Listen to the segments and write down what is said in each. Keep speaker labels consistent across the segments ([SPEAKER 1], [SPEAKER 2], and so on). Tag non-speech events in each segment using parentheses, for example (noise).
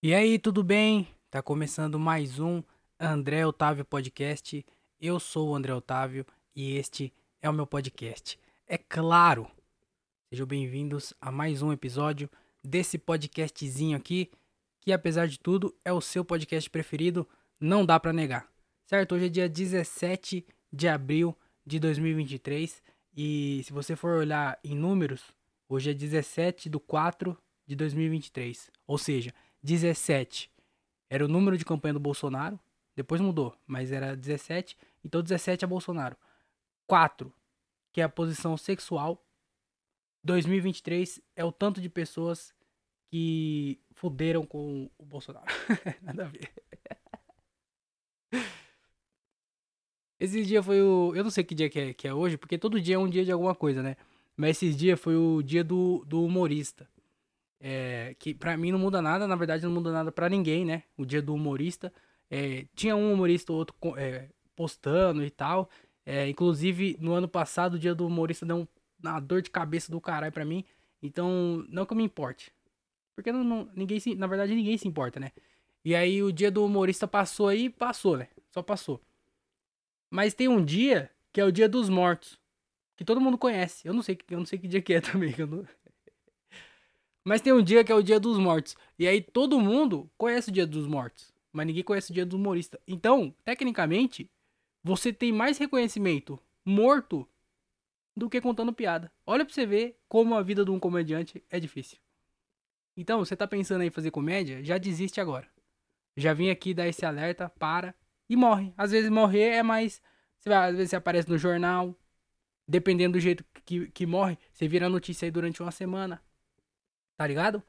[SPEAKER 1] E aí, tudo bem? Tá começando mais um André Otávio Podcast. Eu sou o André Otávio e este é o meu podcast. É claro! Sejam bem-vindos a mais um episódio desse podcastzinho aqui, que apesar de tudo é o seu podcast preferido, não dá pra negar. Certo? Hoje é dia 17 de abril de 2023 e se você for olhar em números, hoje é 17 de 4 de 2023. Ou seja, 17 era o número de campanha do Bolsonaro, depois mudou, mas era 17, então 17 é Bolsonaro. 4, que é a posição sexual. 2023 é o tanto de pessoas que fuderam com o Bolsonaro. (laughs) Nada a ver. Esse dia foi o. Eu não sei que dia que é, que é hoje, porque todo dia é um dia de alguma coisa, né? Mas esse dia foi o dia do, do humorista. É, que pra mim não muda nada, na verdade não muda nada pra ninguém, né? O dia do humorista. É, tinha um humorista ou outro é, postando e tal. É, inclusive, no ano passado, o dia do humorista deu um, uma dor de cabeça do caralho pra mim. Então, não que eu me importe. Porque não, não, ninguém se, na verdade ninguém se importa, né? E aí o dia do humorista passou aí, passou, né? Só passou. Mas tem um dia que é o dia dos mortos. Que todo mundo conhece. Eu não sei, eu não sei que dia que é (laughs) também. Não... Mas tem um dia que é o dia dos mortos. E aí todo mundo conhece o dia dos mortos. Mas ninguém conhece o dia do humorista. Então, tecnicamente, você tem mais reconhecimento morto do que contando piada. Olha pra você ver como a vida de um comediante é difícil. Então, você tá pensando em fazer comédia? Já desiste agora. Já vim aqui dar esse alerta, para e morre. Às vezes morrer é mais. Você vai, às vezes você aparece no jornal. Dependendo do jeito que, que morre, você vira notícia aí durante uma semana. Tá ligado?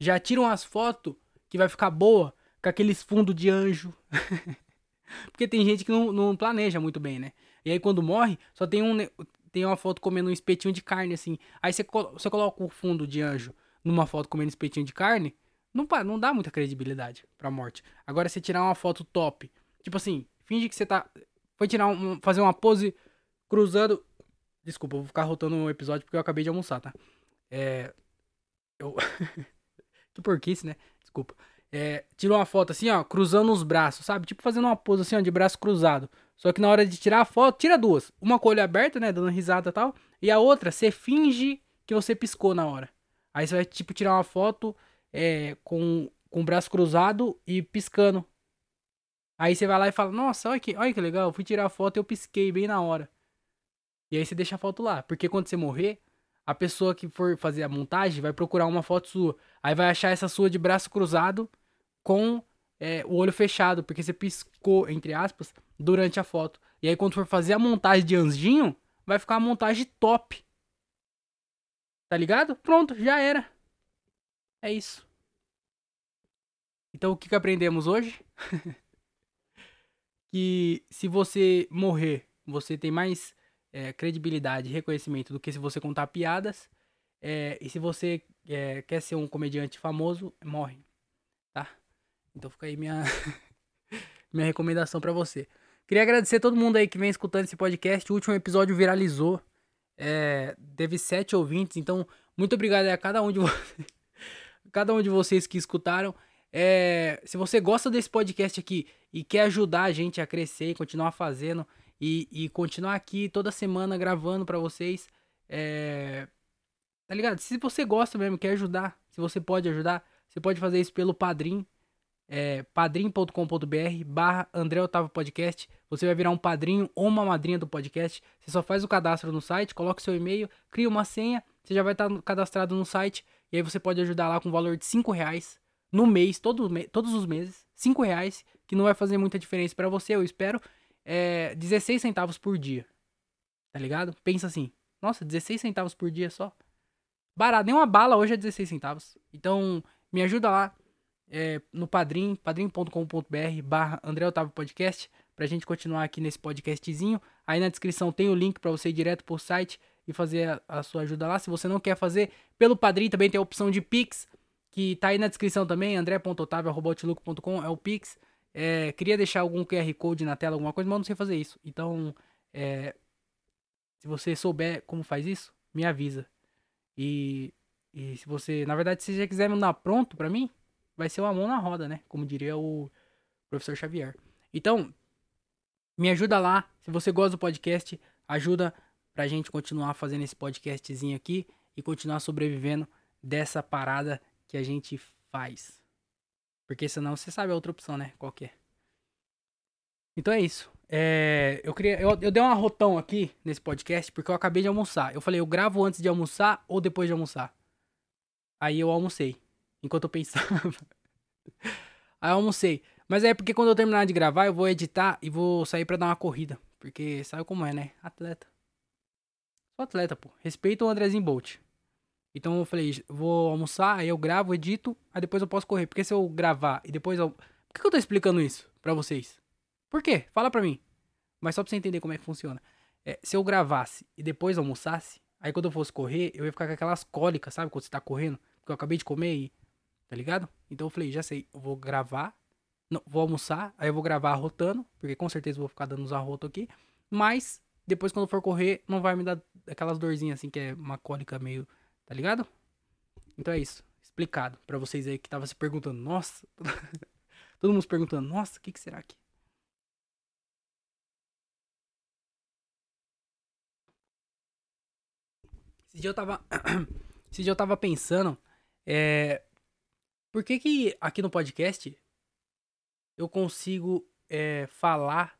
[SPEAKER 1] Já tiram as fotos que vai ficar boa com aqueles fundos de anjo. (laughs) Porque tem gente que não, não, planeja muito bem, né? E aí quando morre, só tem um tem uma foto comendo um espetinho de carne assim. Aí você, você coloca o fundo de anjo numa foto comendo espetinho de carne, não, não dá muita credibilidade pra morte. Agora, se tirar uma foto top, tipo assim, finge que você tá. Foi tirar um, fazer uma pose cruzando. Desculpa, eu vou ficar rotando o um episódio porque eu acabei de almoçar, tá? É. Eu. (laughs) que porquice, né? Desculpa. É, tirou uma foto assim, ó, cruzando os braços, sabe? Tipo fazendo uma pose assim, ó, de braço cruzado. Só que na hora de tirar a foto, tira duas. Uma com o olho aberto, né, dando risada e tal. E a outra, você finge que você piscou na hora. Aí você vai, tipo, tirar uma foto é, com, com o braço cruzado e piscando. Aí você vai lá e fala, nossa, olha que, olha que legal, eu fui tirar a foto e eu pisquei bem na hora. E aí você deixa a foto lá. Porque quando você morrer, a pessoa que for fazer a montagem vai procurar uma foto sua. Aí vai achar essa sua de braço cruzado com é, o olho fechado, porque você piscou, entre aspas, durante a foto. E aí quando for fazer a montagem de anjinho, vai ficar uma montagem top. Tá ligado? Pronto, já era. É isso. Então o que, que aprendemos hoje? (laughs) que se você morrer, você tem mais é, credibilidade e reconhecimento do que se você contar piadas. É, e se você é, quer ser um comediante famoso, morre. Tá? Então fica aí minha, (laughs) minha recomendação para você. Queria agradecer a todo mundo aí que vem escutando esse podcast. O último episódio viralizou. É, teve sete ouvintes, então muito obrigado a cada um de vocês, (laughs) cada um de vocês que escutaram. É, se você gosta desse podcast aqui e quer ajudar a gente a crescer e continuar fazendo e, e continuar aqui toda semana gravando para vocês, é, tá ligado? Se você gosta mesmo, quer ajudar, se você pode ajudar, você pode fazer isso pelo Padrim, é, padrim.com.br barra André Otávio Podcast. Você vai virar um padrinho ou uma madrinha do podcast. Você só faz o cadastro no site, coloca o seu e-mail, cria uma senha, você já vai estar cadastrado no site. E aí você pode ajudar lá com o valor de 5 reais no mês, todo, todos os meses. 5 reais, que não vai fazer muita diferença para você, eu espero. É 16 centavos por dia. Tá ligado? Pensa assim. Nossa, 16 centavos por dia só. Barato. Nem uma bala hoje é 16 centavos. Então, me ajuda lá é, no Padrim, padrim.com.br barra André Otávio Podcast, pra gente continuar aqui nesse podcastzinho. Aí na descrição tem o link para você ir direto pro site e fazer a, a, sua ajuda lá. Se você não quer fazer pelo Padrim, também tem a opção de Pix, que tá aí na descrição também, andré.otávio.com é o Pix. É, queria deixar algum QR Code na tela, alguma coisa, mas não sei fazer isso. Então, é, se você souber como faz isso, me avisa. E, e se você, na verdade, se você quiser mandar pronto pra mim, vai ser uma mão na roda, né? Como diria o professor Xavier. Então, me ajuda lá. Se você gosta do podcast, ajuda pra gente continuar fazendo esse podcastzinho aqui e continuar sobrevivendo dessa parada que a gente faz. Porque senão você sabe a outra opção, né? Qual que é. Então é isso. É, eu, queria, eu, eu dei uma rotão aqui nesse podcast porque eu acabei de almoçar. Eu falei, eu gravo antes de almoçar ou depois de almoçar? Aí eu almocei. Enquanto eu pensava. (laughs) aí eu almocei. Mas é porque quando eu terminar de gravar, eu vou editar e vou sair para dar uma corrida. Porque sabe como é, né? Atleta. Sou atleta, pô. Respeito o Andrezinho Bolt. Então eu falei, vou almoçar, aí eu gravo, edito, aí depois eu posso correr. Porque se eu gravar e depois eu. Por que eu tô explicando isso pra vocês? Por quê? Fala pra mim. Mas só pra você entender como é que funciona. É, se eu gravasse e depois almoçasse, aí quando eu fosse correr, eu ia ficar com aquelas cólicas, sabe? Quando você tá correndo. Porque eu acabei de comer e. Tá ligado? Então eu falei, já sei, eu vou gravar. Não, vou almoçar, aí eu vou gravar rotando, porque com certeza eu vou ficar dando uns arrotos aqui. Mas, depois quando eu for correr, não vai me dar aquelas dorzinhas assim, que é uma cólica meio. Tá ligado? Então é isso. Explicado pra vocês aí que tava se perguntando, nossa. (laughs) Todo mundo se perguntando, nossa, o que, que será que. Esse dia eu tava. (clears throat) Esse dia eu tava pensando. É. Por que que aqui no podcast eu consigo é, falar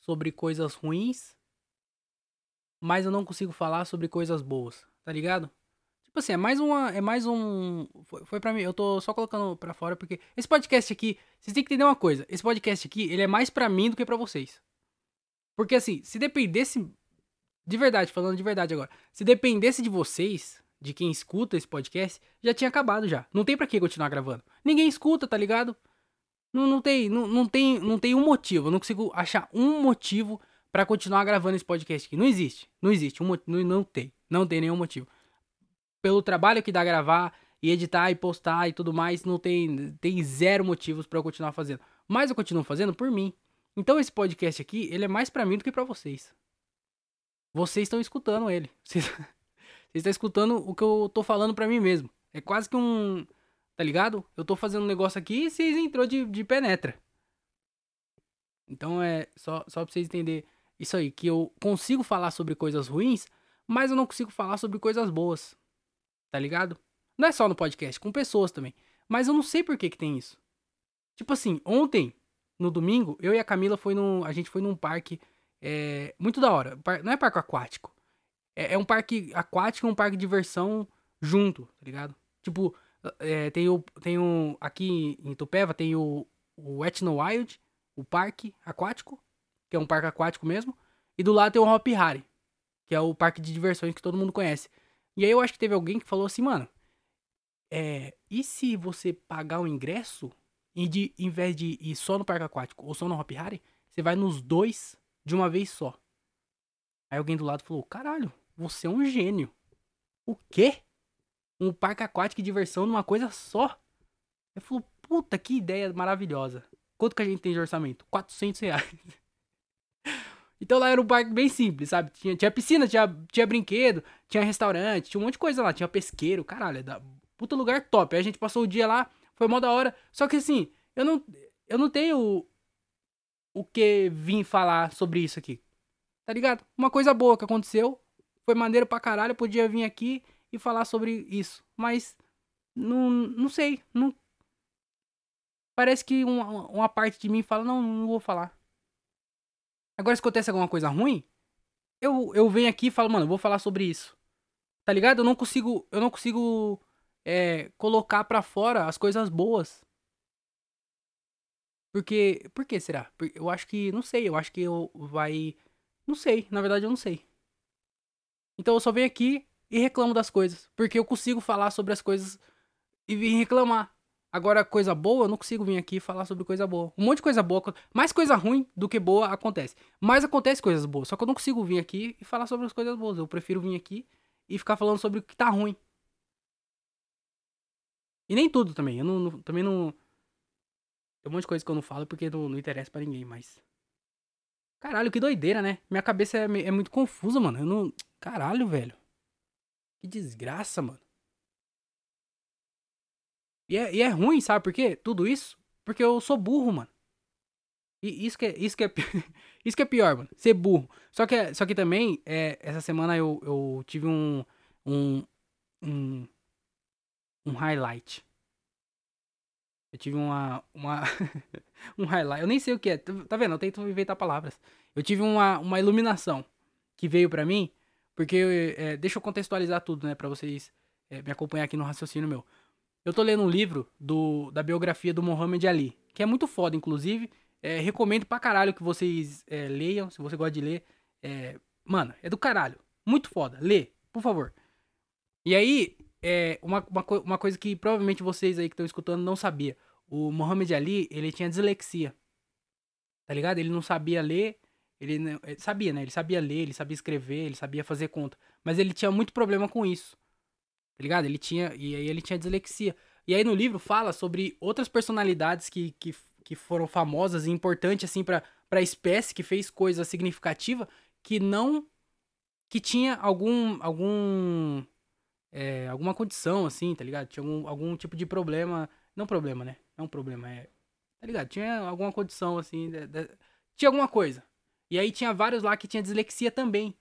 [SPEAKER 1] sobre coisas ruins, mas eu não consigo falar sobre coisas boas, tá ligado? Tipo assim, é mais uma. É mais um. Foi, foi pra mim, eu tô só colocando pra fora porque. Esse podcast aqui, vocês têm que entender uma coisa. Esse podcast aqui, ele é mais pra mim do que pra vocês. Porque assim, se dependesse de verdade, falando de verdade agora. Se dependesse de vocês, de quem escuta esse podcast, já tinha acabado já. Não tem para que continuar gravando. Ninguém escuta, tá ligado? Não, não, tem, não, não, tem, não tem um motivo. Eu não consigo achar um motivo para continuar gravando esse podcast aqui. Não existe. Não existe. Um, não, não tem. Não tem nenhum motivo. Pelo trabalho que dá gravar e editar e postar e tudo mais, não tem, tem zero motivos para eu continuar fazendo. Mas eu continuo fazendo por mim. Então esse podcast aqui, ele é mais para mim do que para vocês. Vocês estão escutando ele. (laughs) Vocês, estão escutando o que eu tô falando para mim mesmo. É quase que um. Tá ligado? Eu tô fazendo um negócio aqui e vocês entrou de, de penetra. Então é só, só pra vocês entenderem isso aí. Que eu consigo falar sobre coisas ruins, mas eu não consigo falar sobre coisas boas. Tá ligado? Não é só no podcast, com pessoas também. Mas eu não sei por que que tem isso. Tipo assim, ontem, no domingo, eu e a Camila foi num. A gente foi num parque é muito da hora. Não é parque aquático. É, é um parque aquático um parque de diversão junto, tá ligado? Tipo, é, tem o. Tem o. Aqui em Tupéva tem o, o Etno Wild, o parque aquático, que é um parque aquático mesmo. E do lado tem o Hop Harry, que é o parque de diversões que todo mundo conhece. E aí eu acho que teve alguém que falou assim, mano. É, e se você pagar o ingresso e de, em vez de ir só no parque aquático ou só no Hop Harry, você vai nos dois de uma vez só. Aí alguém do lado falou: Caralho, você é um gênio. O quê? Um parque aquático de diversão numa coisa só? Eu falou: Puta, que ideia maravilhosa. Quanto que a gente tem de orçamento? 400 reais. Então lá era um parque bem simples, sabe? Tinha, tinha piscina, tinha, tinha brinquedo, tinha restaurante, tinha um monte de coisa lá, tinha pesqueiro, caralho, é da puta lugar top. Aí a gente passou o dia lá, foi mó da hora. Só que assim, eu não, eu não tenho o que vim falar sobre isso aqui. Tá ligado? Uma coisa boa que aconteceu. Foi maneiro pra caralho. Eu podia vir aqui e falar sobre isso. Mas. Não, não sei. Não... Parece que uma, uma parte de mim fala: não, não vou falar. Agora, se acontece alguma coisa ruim, eu, eu venho aqui e falo, mano, vou falar sobre isso. Tá ligado? Eu não consigo. Eu não consigo é, colocar pra fora as coisas boas. Porque. Por que será? Eu acho que. Não sei. Eu acho que eu vai. Não sei. Na verdade, eu não sei. Então eu só venho aqui e reclamo das coisas. Porque eu consigo falar sobre as coisas e reclamar. Agora, coisa boa, eu não consigo vir aqui falar sobre coisa boa. Um monte de coisa boa. Mais coisa ruim do que boa acontece. Mas acontece coisas boas. Só que eu não consigo vir aqui e falar sobre as coisas boas. Eu prefiro vir aqui e ficar falando sobre o que tá ruim. E nem tudo também. Eu não, não também não. Tem um monte de coisa que eu não falo porque não, não interessa para ninguém, mas. Caralho, que doideira, né? Minha cabeça é, é muito confusa, mano. Eu não. Caralho, velho. Que desgraça, mano. E é, e é ruim, sabe por quê? Tudo isso? Porque eu sou burro, mano. E isso que é, isso que é, (laughs) isso que é pior, mano. Ser burro. Só que, só que também, é, essa semana eu, eu tive um, um, um, um highlight. Eu tive uma, uma (laughs) um highlight. Eu nem sei o que é. Tá vendo? Eu tento inventar palavras. Eu tive uma, uma iluminação que veio para mim, porque é, deixa eu contextualizar tudo, né, para vocês é, me acompanhar aqui no raciocínio meu. Eu tô lendo um livro do, da biografia do Muhammad Ali, que é muito foda, inclusive. É, recomendo pra caralho que vocês é, leiam, se você gosta de ler. É, mano, é do caralho. Muito foda. Lê, por favor. E aí, é, uma, uma, uma coisa que provavelmente vocês aí que estão escutando não sabia. O Muhammad Ali, ele tinha dislexia. Tá ligado? Ele não sabia ler. Ele, ele sabia, né? Ele sabia ler, ele sabia escrever, ele sabia fazer conta. Mas ele tinha muito problema com isso. Tá ligado? Ele tinha. E aí ele tinha dislexia. E aí no livro fala sobre outras personalidades que, que que foram famosas e importantes assim para a espécie que fez coisa significativa que não que tinha algum algum é, alguma condição assim tá ligado tinha algum, algum tipo de problema não problema né não problema é tá ligado tinha alguma condição assim de, de, tinha alguma coisa e aí tinha vários lá que tinha dislexia também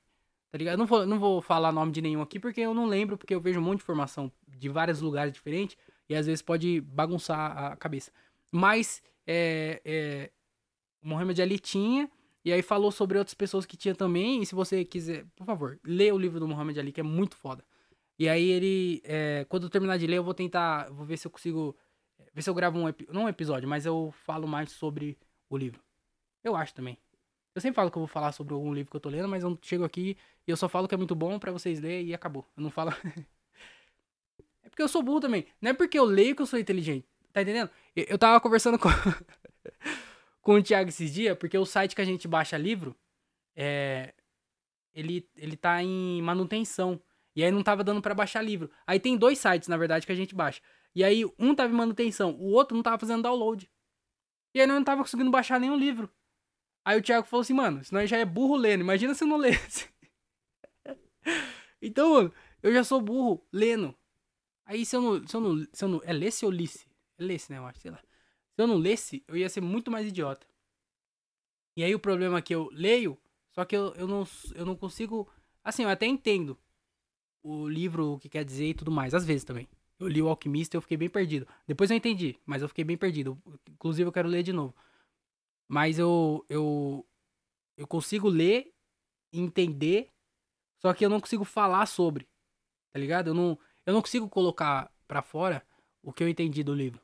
[SPEAKER 1] tá ligado não vou não vou falar nome de nenhum aqui porque eu não lembro porque eu vejo um monte de informação de vários lugares diferentes e às vezes pode bagunçar a cabeça mas é, é, o Mohamed Ali tinha, e aí falou sobre outras pessoas que tinha também. E se você quiser, por favor, lê o livro do Mohamed Ali, que é muito foda. E aí ele, é, quando eu terminar de ler, eu vou tentar, vou ver se eu consigo, é, ver se eu gravo um, não um episódio, mas eu falo mais sobre o livro. Eu acho também. Eu sempre falo que eu vou falar sobre algum livro que eu tô lendo, mas eu chego aqui e eu só falo que é muito bom para vocês lerem e acabou. Eu não falo. (laughs) é porque eu sou burro também. Não é porque eu leio que eu sou inteligente. Tá entendendo? Eu tava conversando com, (laughs) com o Thiago esses dias, porque o site que a gente baixa livro, é, ele, ele tá em manutenção. E aí não tava dando para baixar livro. Aí tem dois sites, na verdade, que a gente baixa. E aí um tava em manutenção, o outro não tava fazendo download. E aí não tava conseguindo baixar nenhum livro. Aí o Thiago falou assim, mano, senão já é burro lendo. Imagina se eu não lesse. (laughs) então, mano, eu já sou burro lendo. Aí se eu não. Se eu não, se eu não é lesse ou lisse? lesse, né? Eu acho, sei lá. Se eu não lesse, eu ia ser muito mais idiota. E aí o problema é que eu leio, só que eu, eu, não, eu não consigo. Assim, eu até entendo o livro, o que quer dizer e tudo mais, às vezes também. Eu li o Alquimista e eu fiquei bem perdido. Depois eu entendi, mas eu fiquei bem perdido. Inclusive eu quero ler de novo. Mas eu eu eu consigo ler, entender, só que eu não consigo falar sobre. Tá ligado? Eu não eu não consigo colocar para fora o que eu entendi do livro.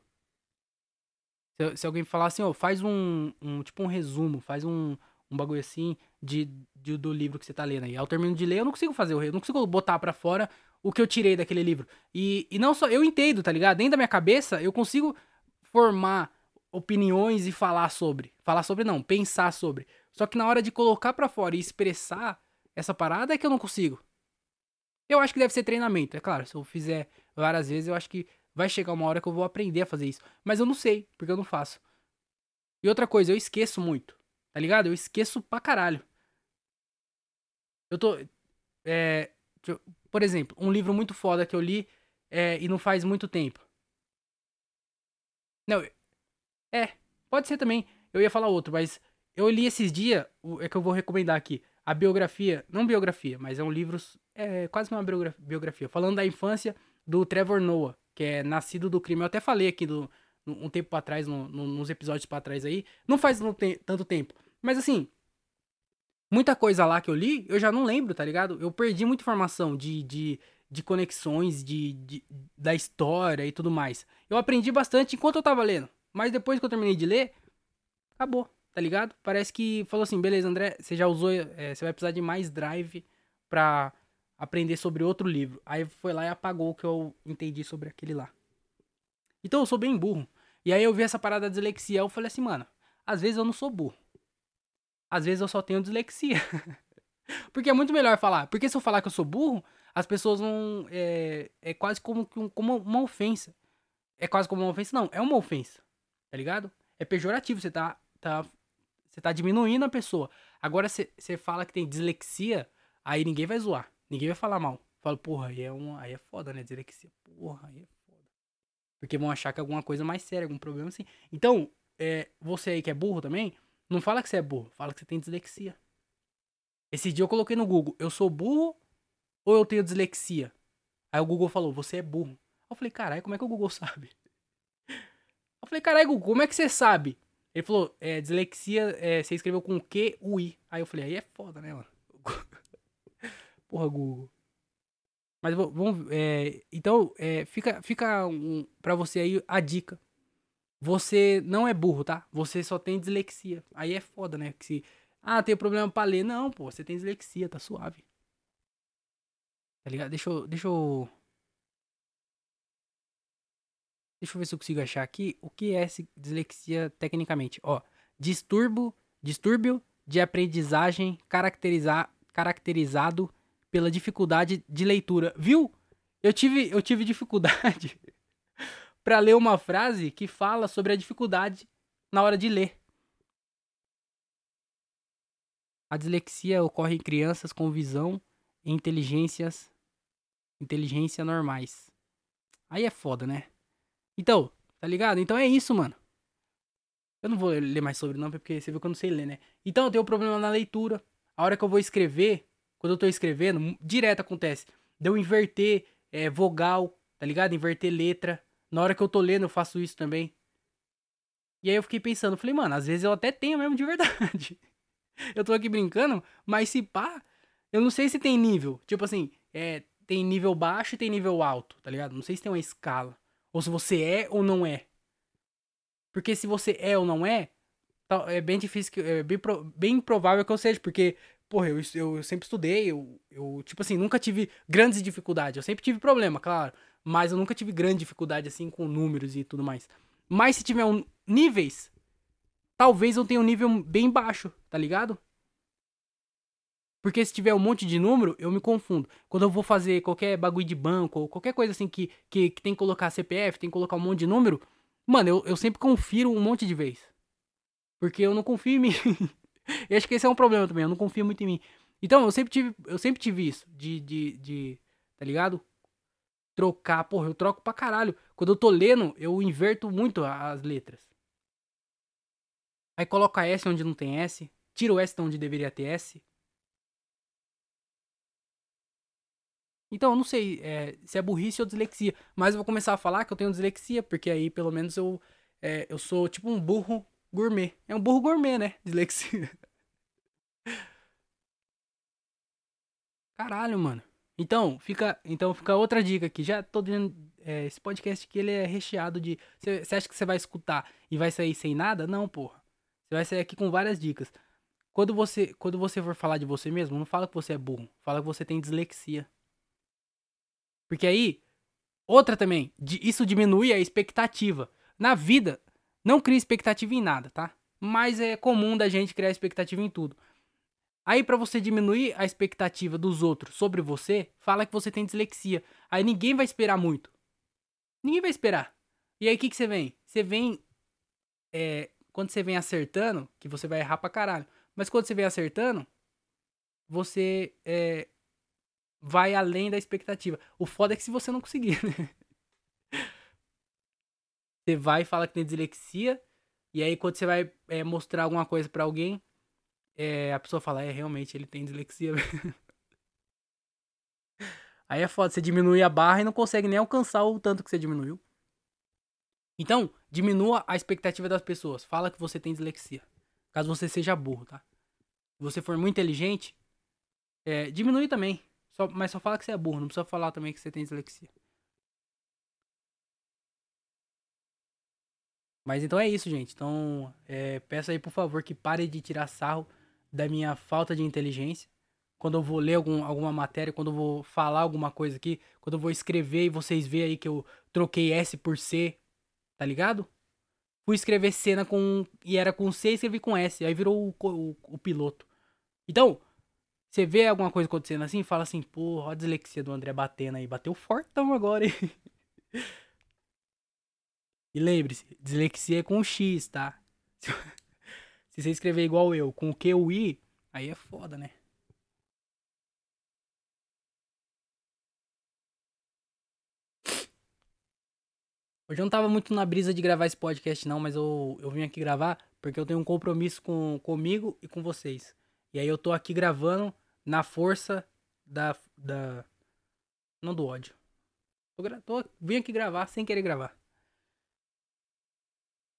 [SPEAKER 1] Se, se alguém falar assim, ó, faz um, um, tipo um resumo, faz um, um bagulho assim de, de, do livro que você tá lendo aí. Ao termino de ler, eu não consigo fazer, eu não consigo botar para fora o que eu tirei daquele livro. E, e não só, eu entendo, tá ligado? Dentro da minha cabeça, eu consigo formar opiniões e falar sobre. Falar sobre não, pensar sobre. Só que na hora de colocar para fora e expressar essa parada é que eu não consigo. Eu acho que deve ser treinamento, é claro. Se eu fizer várias vezes, eu acho que Vai chegar uma hora que eu vou aprender a fazer isso. Mas eu não sei, porque eu não faço. E outra coisa, eu esqueço muito. Tá ligado? Eu esqueço pra caralho. Eu tô. É, por exemplo, um livro muito foda que eu li é, e não faz muito tempo. Não, é, pode ser também. Eu ia falar outro, mas eu li esses dias, é que eu vou recomendar aqui. A biografia, não biografia, mas é um livro, é quase uma biografia, falando da infância do Trevor Noah, que é Nascido do Crime. Eu até falei aqui do, um tempo para trás, no, no, nos episódios para trás aí. Não faz tanto tempo. Mas assim, muita coisa lá que eu li, eu já não lembro, tá ligado? Eu perdi muita informação de, de, de conexões, de, de, da história e tudo mais. Eu aprendi bastante enquanto eu tava lendo. Mas depois que eu terminei de ler, acabou, tá ligado? Parece que falou assim, beleza, André, você já usou, é, você vai precisar de mais drive pra aprender sobre outro livro. Aí foi lá e apagou o que eu entendi sobre aquele lá. Então eu sou bem burro. E aí eu vi essa parada da dislexia, eu falei assim, mano, às vezes eu não sou burro. Às vezes eu só tenho dislexia. (laughs) Porque é muito melhor falar. Porque se eu falar que eu sou burro, as pessoas vão. É, é quase como, como uma ofensa. É quase como uma ofensa? Não, é uma ofensa. Tá ligado? É pejorativo. Você tá, tá, você tá diminuindo a pessoa. Agora você fala que tem dislexia, aí ninguém vai zoar. Ninguém vai falar mal. Fala, porra, aí é, uma, aí é foda, né? Dislexia. Porra, aí é foda. Porque vão achar que é alguma coisa mais séria, algum problema assim. Então, é, você aí que é burro também, não fala que você é burro, fala que você tem dislexia. Esse dia eu coloquei no Google, eu sou burro ou eu tenho dislexia? Aí o Google falou, você é burro. Eu falei, caralho, como é que o Google (laughs) sabe? Eu falei, caralho, como é que você sabe? Ele falou, é, dislexia, é, você escreveu com Q, U, I. Aí eu falei, aí é foda, né, mano? (laughs) Porra, Google. Mas vamos. É, então, é, fica, fica um, pra você aí a dica. Você não é burro, tá? Você só tem dislexia. Aí é foda, né? Que se. Ah, tem problema pra ler. Não, pô, você tem dislexia, tá suave. Tá ligado? Deixa eu. Deixa eu. Deixa eu ver se eu consigo achar aqui o que é dislexia tecnicamente. Ó, distúrbio, distúrbio de aprendizagem caracteriza, caracterizado pela dificuldade de leitura. Viu? Eu tive, eu tive dificuldade (laughs) para ler uma frase que fala sobre a dificuldade na hora de ler. A dislexia ocorre em crianças com visão e inteligências inteligência normais. Aí é foda, né? Então, tá ligado? Então é isso, mano. Eu não vou ler mais sobre não, porque você viu que eu não sei ler, né? Então eu tenho um problema na leitura. A hora que eu vou escrever, quando eu tô escrevendo, direto acontece. De eu inverter é, vogal, tá ligado? Inverter letra. Na hora que eu tô lendo, eu faço isso também. E aí eu fiquei pensando, falei, mano, às vezes eu até tenho mesmo de verdade. (laughs) eu tô aqui brincando, mas se pá, eu não sei se tem nível. Tipo assim, é, tem nível baixo e tem nível alto, tá ligado? Não sei se tem uma escala. Ou se você é ou não é. Porque se você é ou não é, tá, é bem difícil, que, é bem, bem provável que eu seja, porque porra, eu, eu sempre estudei, eu, eu, tipo assim, nunca tive grandes dificuldades. Eu sempre tive problema, claro. Mas eu nunca tive grande dificuldade, assim, com números e tudo mais. Mas se tiver um, níveis, talvez eu tenha um nível bem baixo, tá ligado? Porque se tiver um monte de número, eu me confundo. Quando eu vou fazer qualquer bagulho de banco, ou qualquer coisa assim que, que, que tem que colocar CPF, tem que colocar um monte de número, mano, eu, eu sempre confiro um monte de vez. Porque eu não confio em mim. (laughs) Eu acho que esse é um problema também, eu não confio muito em mim. Então, eu sempre tive, eu sempre tive isso, de, de, de, tá ligado? Trocar, porra, eu troco pra caralho. Quando eu tô lendo, eu inverto muito as letras. Aí coloca S onde não tem S, tira o S de onde deveria ter S. Então, eu não sei é, se é burrice ou dislexia, mas eu vou começar a falar que eu tenho dislexia, porque aí pelo menos eu, é, eu sou tipo um burro Gourmet. É um burro gourmet, né? (laughs) Dislexia. Caralho, mano. Então, fica, então fica outra dica aqui. Já tô dizendo, é, esse podcast aqui ele é recheado de. Você acha que você vai escutar e vai sair sem nada? Não, porra. Você vai sair aqui com várias dicas. Quando você, quando você for falar de você mesmo, não fala que você é burro. Fala que você tem dislexia. Porque aí, outra também, isso diminui a expectativa. Na vida, não cria expectativa em nada, tá? Mas é comum da gente criar expectativa em tudo. Aí para você diminuir a expectativa dos outros sobre você, fala que você tem dislexia. Aí ninguém vai esperar muito. Ninguém vai esperar. E aí o que, que você vem? Você vem. É, quando você vem acertando, que você vai errar pra caralho. Mas quando você vem acertando, você é, vai além da expectativa. O foda é que se você não conseguir, (laughs) né? Você vai e fala que tem dislexia, e aí quando você vai é, mostrar alguma coisa para alguém, é, a pessoa fala, é, realmente, ele tem dislexia. (laughs) aí é foda, você diminui a barra e não consegue nem alcançar o tanto que você diminuiu. Então, diminua a expectativa das pessoas. Fala que você tem dislexia. Caso você seja burro, tá? Se você for muito inteligente, é, diminui também. Só, mas só fala que você é burro. Não precisa falar também que você tem dislexia. Mas então é isso, gente. Então, é, peço aí, por favor, que pare de tirar sarro da minha falta de inteligência. Quando eu vou ler algum, alguma matéria, quando eu vou falar alguma coisa aqui, quando eu vou escrever e vocês veem aí que eu troquei S por C, tá ligado? Fui escrever cena com. e era com C e escrevi com S. Aí virou o, o, o piloto. Então, você vê alguma coisa acontecendo assim, fala assim, porra, a dislexia do André batendo aí. Bateu fortão agora, hein? (laughs) E lembre-se, dislexia é com X, tá? (laughs) Se você escrever igual eu, com Q o I, aí é foda, né? Hoje eu não tava muito na brisa de gravar esse podcast, não, mas eu, eu vim aqui gravar porque eu tenho um compromisso com, comigo e com vocês. E aí eu tô aqui gravando na força da. da não do ódio. Tô, tô, vim aqui gravar sem querer gravar.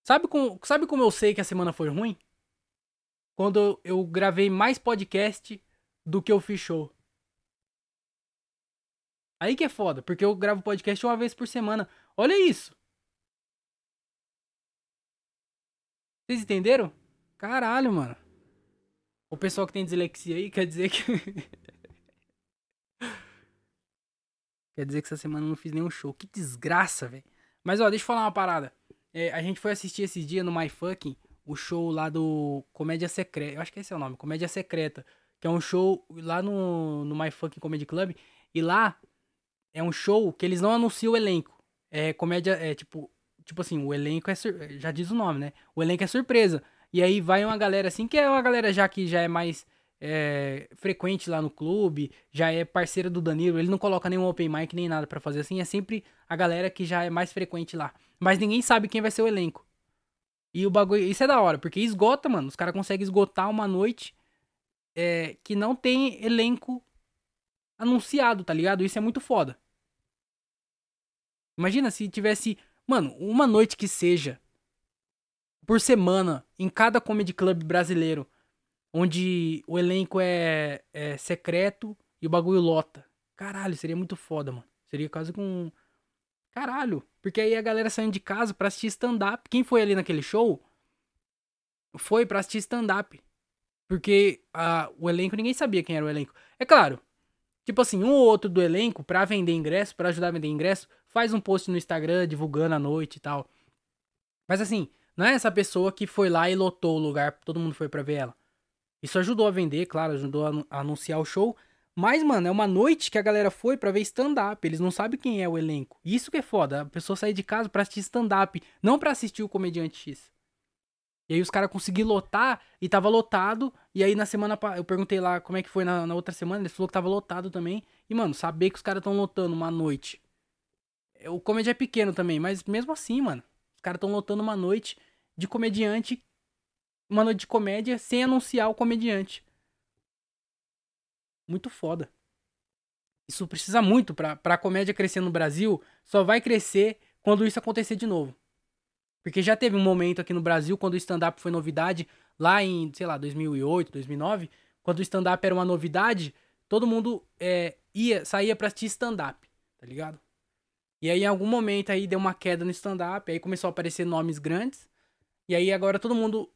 [SPEAKER 1] Sabe, com, sabe como eu sei que a semana foi ruim? Quando eu gravei mais podcast do que eu fiz show. Aí que é foda, porque eu gravo podcast uma vez por semana. Olha isso. Vocês entenderam? Caralho, mano. O pessoal que tem dislexia aí quer dizer que. (laughs) quer dizer que essa semana eu não fiz nenhum show. Que desgraça, velho. Mas ó, deixa eu falar uma parada. É, a gente foi assistir esses dias no MyFucking o show lá do Comédia Secreta. Eu acho que esse é o nome, Comédia Secreta. Que é um show lá no, no MyFucking Comedy Club. E lá é um show que eles não anunciam o elenco. É comédia, é tipo, tipo assim, o elenco é, já diz o nome, né? O elenco é surpresa. E aí vai uma galera assim, que é uma galera já que já é mais é, frequente lá no clube, já é parceira do Danilo, ele não coloca nenhum open mic nem nada para fazer assim, é sempre a galera que já é mais frequente lá. Mas ninguém sabe quem vai ser o elenco. E o bagulho, isso é da hora, porque esgota, mano, os caras conseguem esgotar uma noite é, que não tem elenco anunciado, tá ligado? Isso é muito foda. Imagina se tivesse Mano, uma noite que seja por semana em cada comedy club brasileiro, onde o elenco é, é secreto e o bagulho lota. Caralho, seria muito foda, mano. Seria quase com. Caralho. Porque aí a galera saindo de casa pra assistir stand-up. Quem foi ali naquele show foi pra assistir stand-up. Porque uh, o elenco, ninguém sabia quem era o elenco. É claro, tipo assim, um ou outro do elenco, pra vender ingresso, para ajudar a vender ingresso, faz um post no Instagram divulgando a noite e tal. Mas assim, não é essa pessoa que foi lá e lotou o lugar, todo mundo foi pra ver ela. Isso ajudou a vender, claro, ajudou a anunciar o show. Mas, mano, é uma noite que a galera foi para ver stand-up. Eles não sabem quem é o elenco. Isso que é foda. A pessoa sair de casa pra assistir stand-up, não para assistir o Comediante X. E aí os caras conseguiram lotar e tava lotado. E aí na semana. Eu perguntei lá como é que foi na, na outra semana. Ele falou que tava lotado também. E, mano, saber que os caras tão lotando uma noite o comédia é pequeno também, mas mesmo assim, mano. Os caras estão lotando uma noite de comediante. Uma noite de comédia sem anunciar o comediante. Muito foda. Isso precisa muito pra, pra comédia crescer no Brasil. Só vai crescer quando isso acontecer de novo. Porque já teve um momento aqui no Brasil, quando o stand-up foi novidade, lá em, sei lá, 2008, 2009, quando o stand-up era uma novidade, todo mundo é, ia, saía pra assistir stand-up, tá ligado? E aí, em algum momento, aí deu uma queda no stand-up, aí começou a aparecer nomes grandes. E aí, agora todo mundo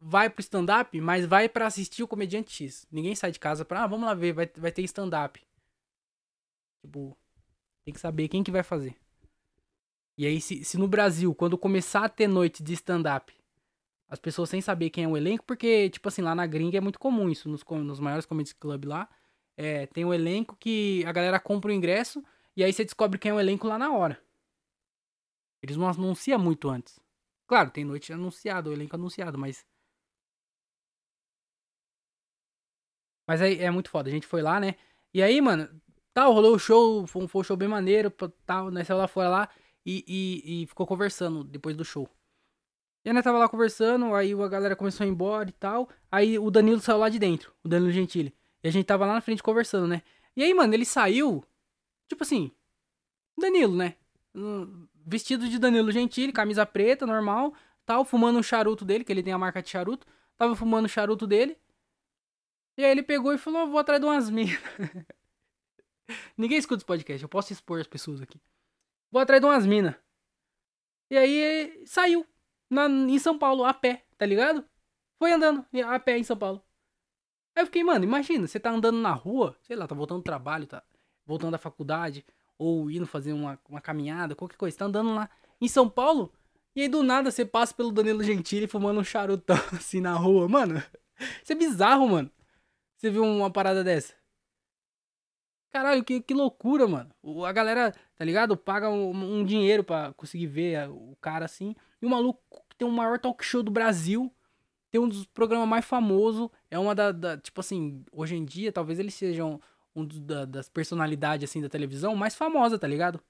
[SPEAKER 1] vai pro stand-up, mas vai para assistir o Comediante X. Ninguém sai de casa pra, ah, vamos lá ver, vai, vai ter stand-up. Tipo, tem que saber quem que vai fazer. E aí, se, se no Brasil, quando começar a ter noite de stand-up, as pessoas sem saber quem é o elenco, porque, tipo assim, lá na gringa é muito comum isso, nos, nos maiores comedy club lá. É, tem um elenco que a galera compra o ingresso e aí você descobre quem é o elenco lá na hora. Eles não anunciam muito antes. Claro, tem noite anunciada, o elenco anunciado, mas. Mas aí é muito foda. A gente foi lá, né? E aí, mano, tal, rolou o show, foi um, show bem maneiro, tal, né? Saiu lá fora lá e, e, e, ficou conversando depois do show. E aí nós tava lá conversando, aí a galera começou a ir embora e tal. Aí o Danilo saiu lá de dentro, o Danilo Gentili. E a gente tava lá na frente conversando, né? E aí, mano, ele saiu Tipo assim, Danilo, né? Vestido de Danilo Gentili, camisa preta, normal, tal, fumando um charuto dele, que ele tem a marca de charuto. Tava fumando o charuto dele. E aí ele pegou e falou: vou atrás de umas minas. (laughs) Ninguém escuta esse podcast, eu posso expor as pessoas aqui. Vou atrás de umas minas. E aí saiu na, em São Paulo, a pé, tá ligado? Foi andando a pé em São Paulo. Aí eu fiquei, mano, imagina, você tá andando na rua, sei lá, tá voltando do trabalho, tá voltando da faculdade, ou indo fazer uma, uma caminhada, qualquer coisa. Você tá andando lá em São Paulo, e aí do nada você passa pelo Danilo Gentili fumando um charutão (laughs) assim na rua. Mano, isso é bizarro, mano. Você viu uma parada dessa? Caralho, que, que loucura, mano. A galera, tá ligado? Paga um, um dinheiro para conseguir ver o cara assim. E o maluco que tem o maior talk show do Brasil. Tem um dos programas mais famosos. É uma da, da. Tipo assim, hoje em dia, talvez eles sejam da, das personalidades assim da televisão mais famosa, tá ligado?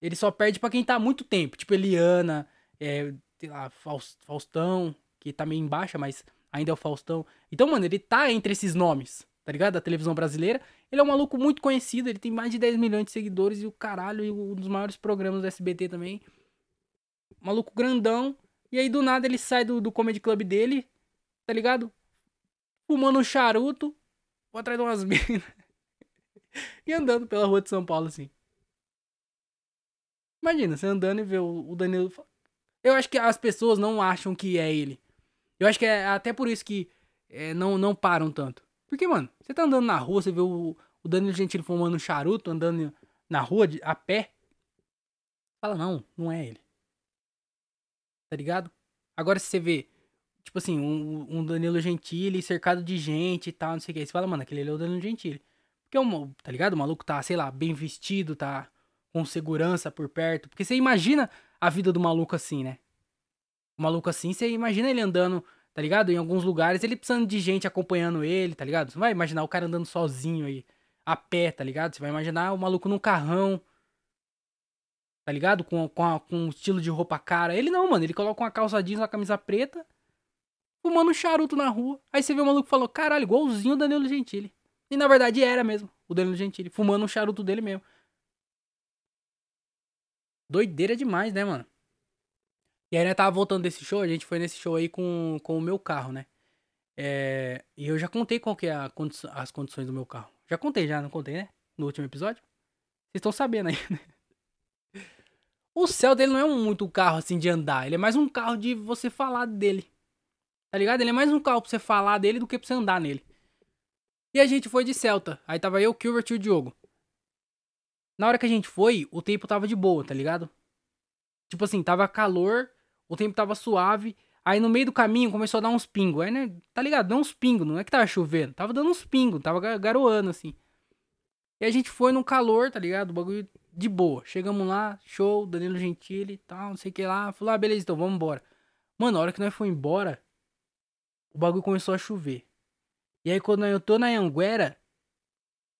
[SPEAKER 1] ele só perde para quem tá há muito tempo. Tipo Eliana, é, sei lá, Faustão, que tá meio embaixo, mas ainda é o Faustão. Então, mano, ele tá entre esses nomes, tá ligado? Da televisão brasileira. Ele é um maluco muito conhecido, ele tem mais de 10 milhões de seguidores e o caralho, e um dos maiores programas do SBT também. Maluco grandão. E aí, do nada, ele sai do, do comedy club dele, tá ligado? Fumando um charuto, por atrás de umas (laughs) minas. (laughs) e andando pela rua de São Paulo, assim. Imagina, você andando e vê o, Danilo. Eu acho que as pessoas não acham que é ele. Eu acho que é até por isso que é, não, não param tanto. Porque, mano, você tá andando na rua, você vê o, o Danilo Gentili fumando um charuto, andando na rua de, a pé. Fala, não, não é ele. Tá ligado? Agora se você vê, tipo assim, um, um Danilo Gentili cercado de gente e tal, não sei o que. Você fala, mano, aquele ali é o Danilo Gentili. Porque, o, tá ligado? O maluco tá, sei lá, bem vestido, tá com segurança por perto. Porque você imagina a vida do maluco assim, né? O maluco assim, você imagina ele andando, tá ligado? Em alguns lugares, ele precisando de gente acompanhando ele, tá ligado? Você não vai imaginar o cara andando sozinho aí, a pé, tá ligado? Você vai imaginar o maluco num carrão, tá ligado? Com, com, a, com um estilo de roupa cara. Ele não, mano, ele coloca uma calça jeans, uma camisa preta, fumando um charuto na rua. Aí você vê o maluco falou, caralho, igualzinho o Danilo Gentili. E na verdade era mesmo, o Danilo Gentili, fumando um charuto dele mesmo. Doideira demais, né, mano? E aí, né, tava voltando desse show, a gente foi nesse show aí com, com o meu carro, né? É, e eu já contei qual que é condi as condições do meu carro. Já contei, já, não contei, né? No último episódio. Vocês estão sabendo aí, (laughs) né? O céu dele não é muito carro assim de andar. Ele é mais um carro de você falar dele. Tá ligado? Ele é mais um carro pra você falar dele do que pra você andar nele. E a gente foi de Celta. Aí tava eu, o Kilbert e o Diogo. Na hora que a gente foi, o tempo tava de boa, tá ligado? Tipo assim, tava calor, o tempo tava suave. Aí no meio do caminho começou a dar uns pingos. Aí, né, tá ligado? Deu uns pingos, não é que tava chovendo. Tava dando uns pingos, tava garoando assim. E a gente foi no calor, tá ligado? O bagulho de boa. Chegamos lá, show, Danilo Gentili e tal, não sei o que lá. Falou, ah, beleza, então vamos embora. Mano, na hora que nós foi embora, o bagulho começou a chover. E aí quando eu tô na Anguera,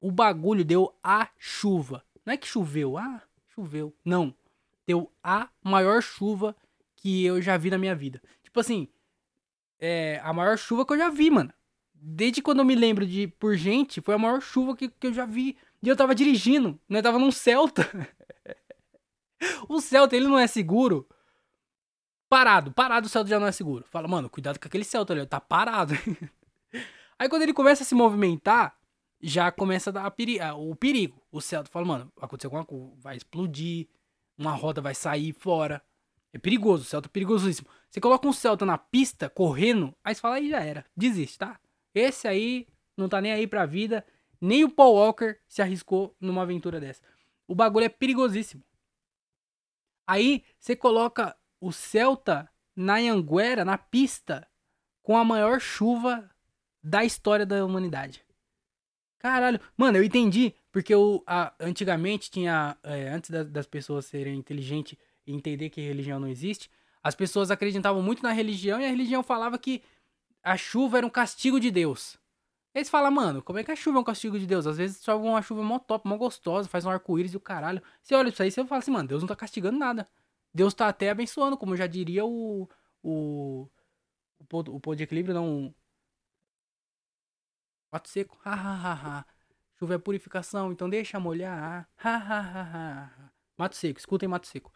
[SPEAKER 1] o bagulho deu a chuva. Não é que choveu, ah, choveu. Não. Deu a maior chuva que eu já vi na minha vida. Tipo assim, é a maior chuva que eu já vi, mano. Desde quando eu me lembro de por gente, foi a maior chuva que, que eu já vi. E eu tava dirigindo, né? Tava num Celta. (laughs) o Celta, ele não é seguro. Parado, parado o Celta já não é seguro. Fala, mano, cuidado com aquele Celta ali, tá parado. (laughs) Aí quando ele começa a se movimentar, já começa a dar peri o perigo. O Celta fala, mano, aconteceu alguma coisa, vai explodir, uma roda vai sair fora. É perigoso, o Celta é perigosíssimo. Você coloca um Celta na pista, correndo, aí você fala, aí já era, desiste, tá? Esse aí não tá nem aí pra vida, nem o Paul Walker se arriscou numa aventura dessa. O bagulho é perigosíssimo. Aí você coloca o Celta na Anguera, na pista, com a maior chuva da história da humanidade. Caralho, mano, eu entendi. Porque eu, a, antigamente tinha. É, antes da, das pessoas serem inteligentes e entender que religião não existe, as pessoas acreditavam muito na religião e a religião falava que a chuva era um castigo de Deus. Eles falam, mano, como é que a chuva é um castigo de Deus? Às vezes chove uma chuva mó top, mó gostosa, faz um arco-íris e o caralho. Você olha isso aí e você fala assim, mano, Deus não tá castigando nada. Deus tá até abençoando, como já diria o. O. O, o pô de equilíbrio, não. Mato seco. Ha, ha, ha, ha. Chuva é purificação, então deixa molhar. Ha, ha, ha, ha. Mato seco, escutem mato seco.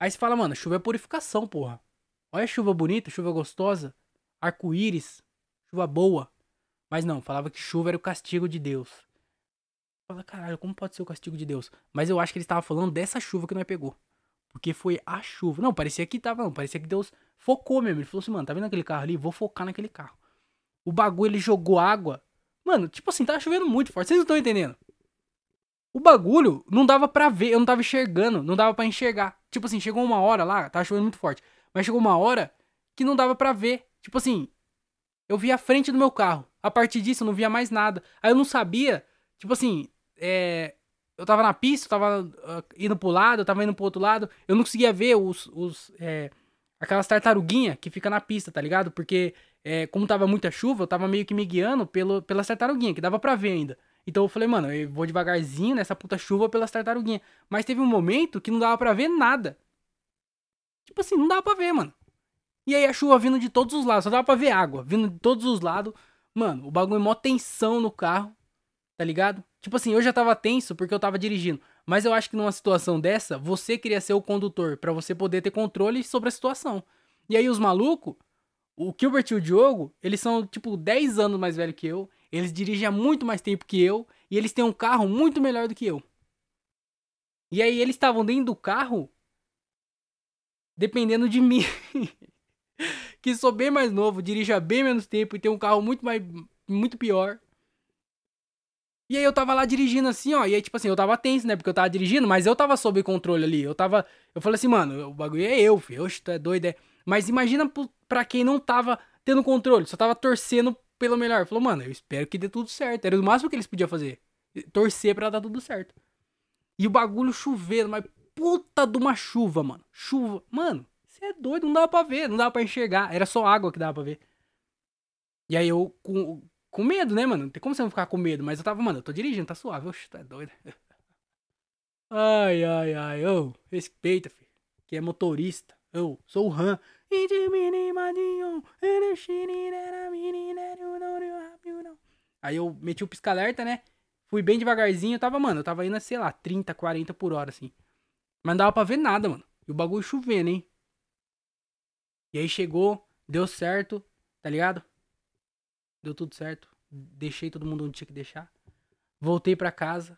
[SPEAKER 1] Aí você fala, mano, chuva é purificação, porra. Olha a chuva bonita, chuva gostosa. Arco-íris. Chuva boa. Mas não, falava que chuva era o castigo de Deus. Fala, caralho, como pode ser o castigo de Deus? Mas eu acho que ele estava falando dessa chuva que nós pegou. Porque foi a chuva. Não, parecia que tava. Não, parecia que Deus focou mesmo. Ele falou assim, mano, tá vendo aquele carro ali? Vou focar naquele carro. O bagulho ele jogou água. Mano, tipo assim, tava chovendo muito forte. Vocês não estão entendendo? O bagulho não dava pra ver, eu não tava enxergando, não dava para enxergar. Tipo assim, chegou uma hora lá, tava chovendo muito forte. Mas chegou uma hora que não dava para ver. Tipo assim, eu via a frente do meu carro. A partir disso eu não via mais nada. Aí eu não sabia, tipo assim, é, eu tava na pista, eu tava uh, indo pro lado, eu tava indo pro outro lado. Eu não conseguia ver os, os é, aquelas tartaruguinhas que fica na pista, tá ligado? Porque é, como tava muita chuva, eu tava meio que me guiando pelo, pela tartaruguinha, que dava pra ver ainda. Então eu falei, mano, eu vou devagarzinho nessa puta chuva pelas tartaruguinhas. Mas teve um momento que não dava pra ver nada. Tipo assim, não dava pra ver, mano. E aí a chuva vindo de todos os lados, só dava pra ver água, vindo de todos os lados. Mano, o bagulho é mó tensão no carro, tá ligado? Tipo assim, eu já tava tenso porque eu tava dirigindo. Mas eu acho que numa situação dessa, você queria ser o condutor para você poder ter controle sobre a situação. E aí os malucos, o Gilbert e o Diogo, eles são tipo 10 anos mais velhos que eu. Eles dirigem há muito mais tempo que eu. E eles têm um carro muito melhor do que eu. E aí eles estavam dentro do carro dependendo de mim. (laughs) que sou bem mais novo, dirige há bem menos tempo e tem um carro muito mais muito pior. E aí eu tava lá dirigindo assim, ó, e aí tipo assim, eu tava tenso, né, porque eu tava dirigindo, mas eu tava sob controle ali. Eu tava, eu falei assim, mano, o bagulho é eu, filho. Oxe, tu é doido, é. Mas imagina pra quem não tava tendo controle, só tava torcendo pelo melhor. Falou, mano, eu espero que dê tudo certo. Era o máximo que eles podiam fazer. Torcer pra dar tudo certo. E o bagulho chovendo, mas puta de uma chuva, mano. Chuva. Mano, você é doido, não dava pra ver, não dava pra enxergar. Era só água que dava pra ver. E aí eu, com, com medo, né, mano? Não tem como você não ficar com medo. Mas eu tava, mano, eu tô dirigindo, tá suave. Oxe, tá doido. (laughs) Ai, ai, ai. Ô, respeita, filho. Que é motorista. Eu sou o Han. Aí eu meti o pisca-alerta, né? Fui bem devagarzinho. Eu tava, mano, eu tava indo, sei lá, 30, 40 por hora, assim. Mas não dava pra ver nada, mano. E o bagulho chovendo, hein? E aí chegou, deu certo, tá ligado? Deu tudo certo. Deixei todo mundo onde tinha que deixar. Voltei pra casa.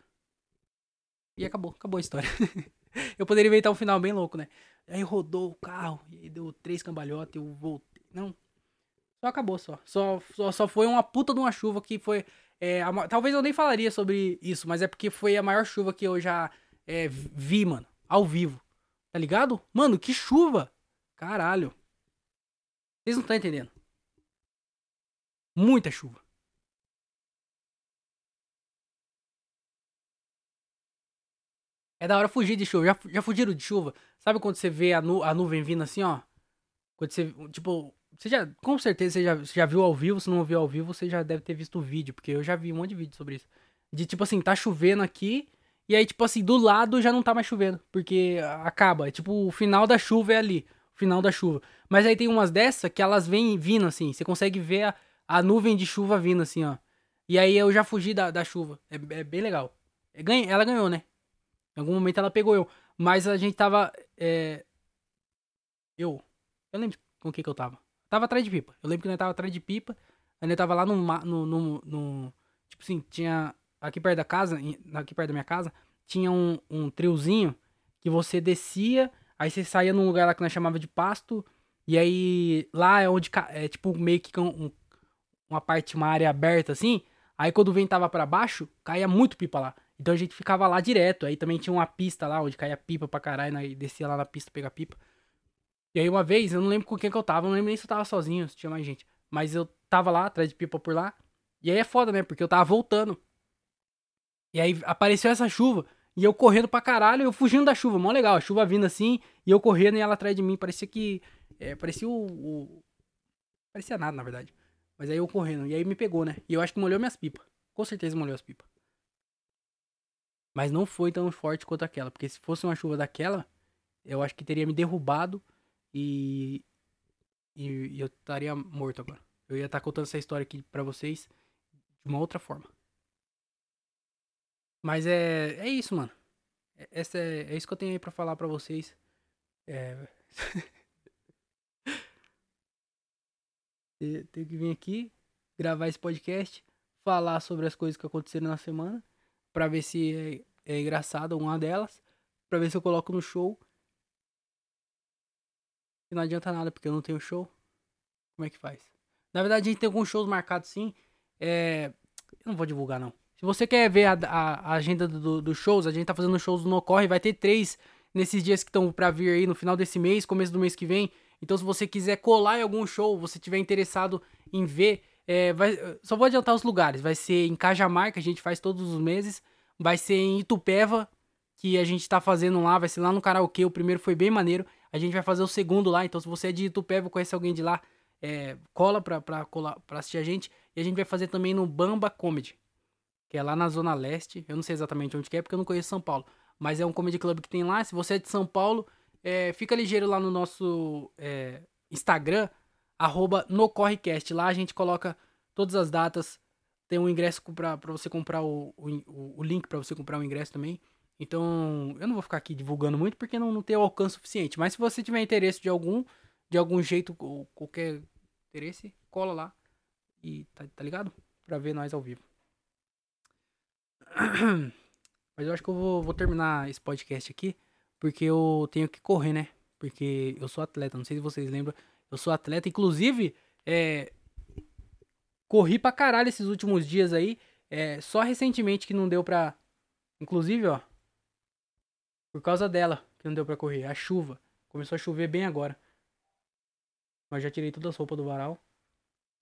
[SPEAKER 1] E acabou, acabou a história. (laughs) eu poderia inventar um final bem louco, né? Aí rodou o carro, e deu três cambalhotas, eu voltei. Não. Só acabou, só. Só, só, só foi uma puta de uma chuva que foi. É, a, talvez eu nem falaria sobre isso, mas é porque foi a maior chuva que eu já é, vi, mano ao vivo. Tá ligado? Mano, que chuva! Caralho. Vocês não estão entendendo. Muita chuva. É da hora fugir de chuva. Já, já fugiram de chuva? Sabe quando você vê a, nu a nuvem vindo assim, ó? Quando você, tipo, você já, com certeza você já, você já viu ao vivo. Se não viu ao vivo, você já deve ter visto o vídeo, porque eu já vi um monte de vídeo sobre isso. De tipo assim, tá chovendo aqui, e aí, tipo assim, do lado já não tá mais chovendo, porque acaba. É, tipo, o final da chuva é ali, o final da chuva. Mas aí tem umas dessa que elas vêm vindo assim, você consegue ver a, a nuvem de chuva vindo assim, ó. E aí eu já fugi da, da chuva. É, é bem legal. É, ganha, ela ganhou, né? Em algum momento ela pegou eu. Mas a gente tava. É... Eu. Eu lembro com o que que eu tava. Tava atrás de pipa. Eu lembro que nós tava atrás de pipa. Ainda tava lá no, no, no, no. Tipo assim, tinha aqui perto da casa, aqui perto da minha casa, tinha um, um triozinho que você descia, aí você saía num lugar lá que nós chamava de pasto, e aí lá é onde é tipo meio que um, uma parte, uma área aberta assim. Aí quando o vento tava para baixo, caía muito pipa lá. Então a gente ficava lá direto. Aí também tinha uma pista lá onde caía pipa pra caralho, né? E descia lá na pista pegar pipa. E aí uma vez, eu não lembro com quem que eu tava, não lembro nem se eu tava sozinho, se tinha mais gente. Mas eu tava lá, atrás de pipa por lá. E aí é foda, né? Porque eu tava voltando. E aí apareceu essa chuva. E eu correndo pra caralho, eu fugindo da chuva. Mó legal, a chuva vindo assim. E eu correndo e ela atrás de mim. Parecia que. É, parecia o, o. Parecia nada, na verdade. Mas aí eu correndo. E aí me pegou, né? E eu acho que molhou minhas pipas. Com certeza molhou as pipas. Mas não foi tão forte quanto aquela. Porque se fosse uma chuva daquela, eu acho que teria me derrubado e. E, eu estaria morto agora. Eu ia estar contando essa história aqui pra vocês de uma outra forma. Mas é, é isso, mano. É, essa é, é isso que eu tenho aí pra falar pra vocês. É... (laughs) tenho que vir aqui, gravar esse podcast, falar sobre as coisas que aconteceram na semana, pra ver se é, é uma delas, pra ver se eu coloco no show. E não adianta nada, porque eu não tenho show. Como é que faz? Na verdade, a gente tem alguns shows marcados sim. É... Eu não vou divulgar, não. Se você quer ver a, a, a agenda dos do shows, a gente tá fazendo shows no Corre, vai ter três nesses dias que estão pra vir aí no final desse mês, começo do mês que vem. Então, se você quiser colar em algum show, você tiver interessado em ver, é, vai, só vou adiantar os lugares. Vai ser em Cajamar, que a gente faz todos os meses. Vai ser em Itupeva, que a gente tá fazendo lá. Vai ser lá no karaokê. O primeiro foi bem maneiro. A gente vai fazer o segundo lá. Então, se você é de Itupeva conhece alguém de lá, é, cola pra, pra, colar, pra assistir a gente. E a gente vai fazer também no Bamba Comedy. que é lá na Zona Leste. Eu não sei exatamente onde que é, porque eu não conheço São Paulo. Mas é um comedy club que tem lá. Se você é de São Paulo, é, fica ligeiro lá no nosso é, Instagram, arroba nocorrecast. Lá a gente coloca todas as datas. Tem um ingresso para você comprar o, o, o link para você comprar o ingresso também. Então, eu não vou ficar aqui divulgando muito porque não, não tem o alcance suficiente. Mas se você tiver interesse de algum, de algum jeito, ou qualquer interesse, cola lá. E tá, tá ligado? Pra ver nós ao vivo. (clears throat) Mas eu acho que eu vou, vou terminar esse podcast aqui. Porque eu tenho que correr, né? Porque eu sou atleta. Não sei se vocês lembram. Eu sou atleta. Inclusive, é, corri pra caralho esses últimos dias aí. É, só recentemente que não deu pra. Inclusive, ó. Por causa dela que não deu pra correr. A chuva. Começou a chover bem agora. Mas já tirei todas as roupas do varal.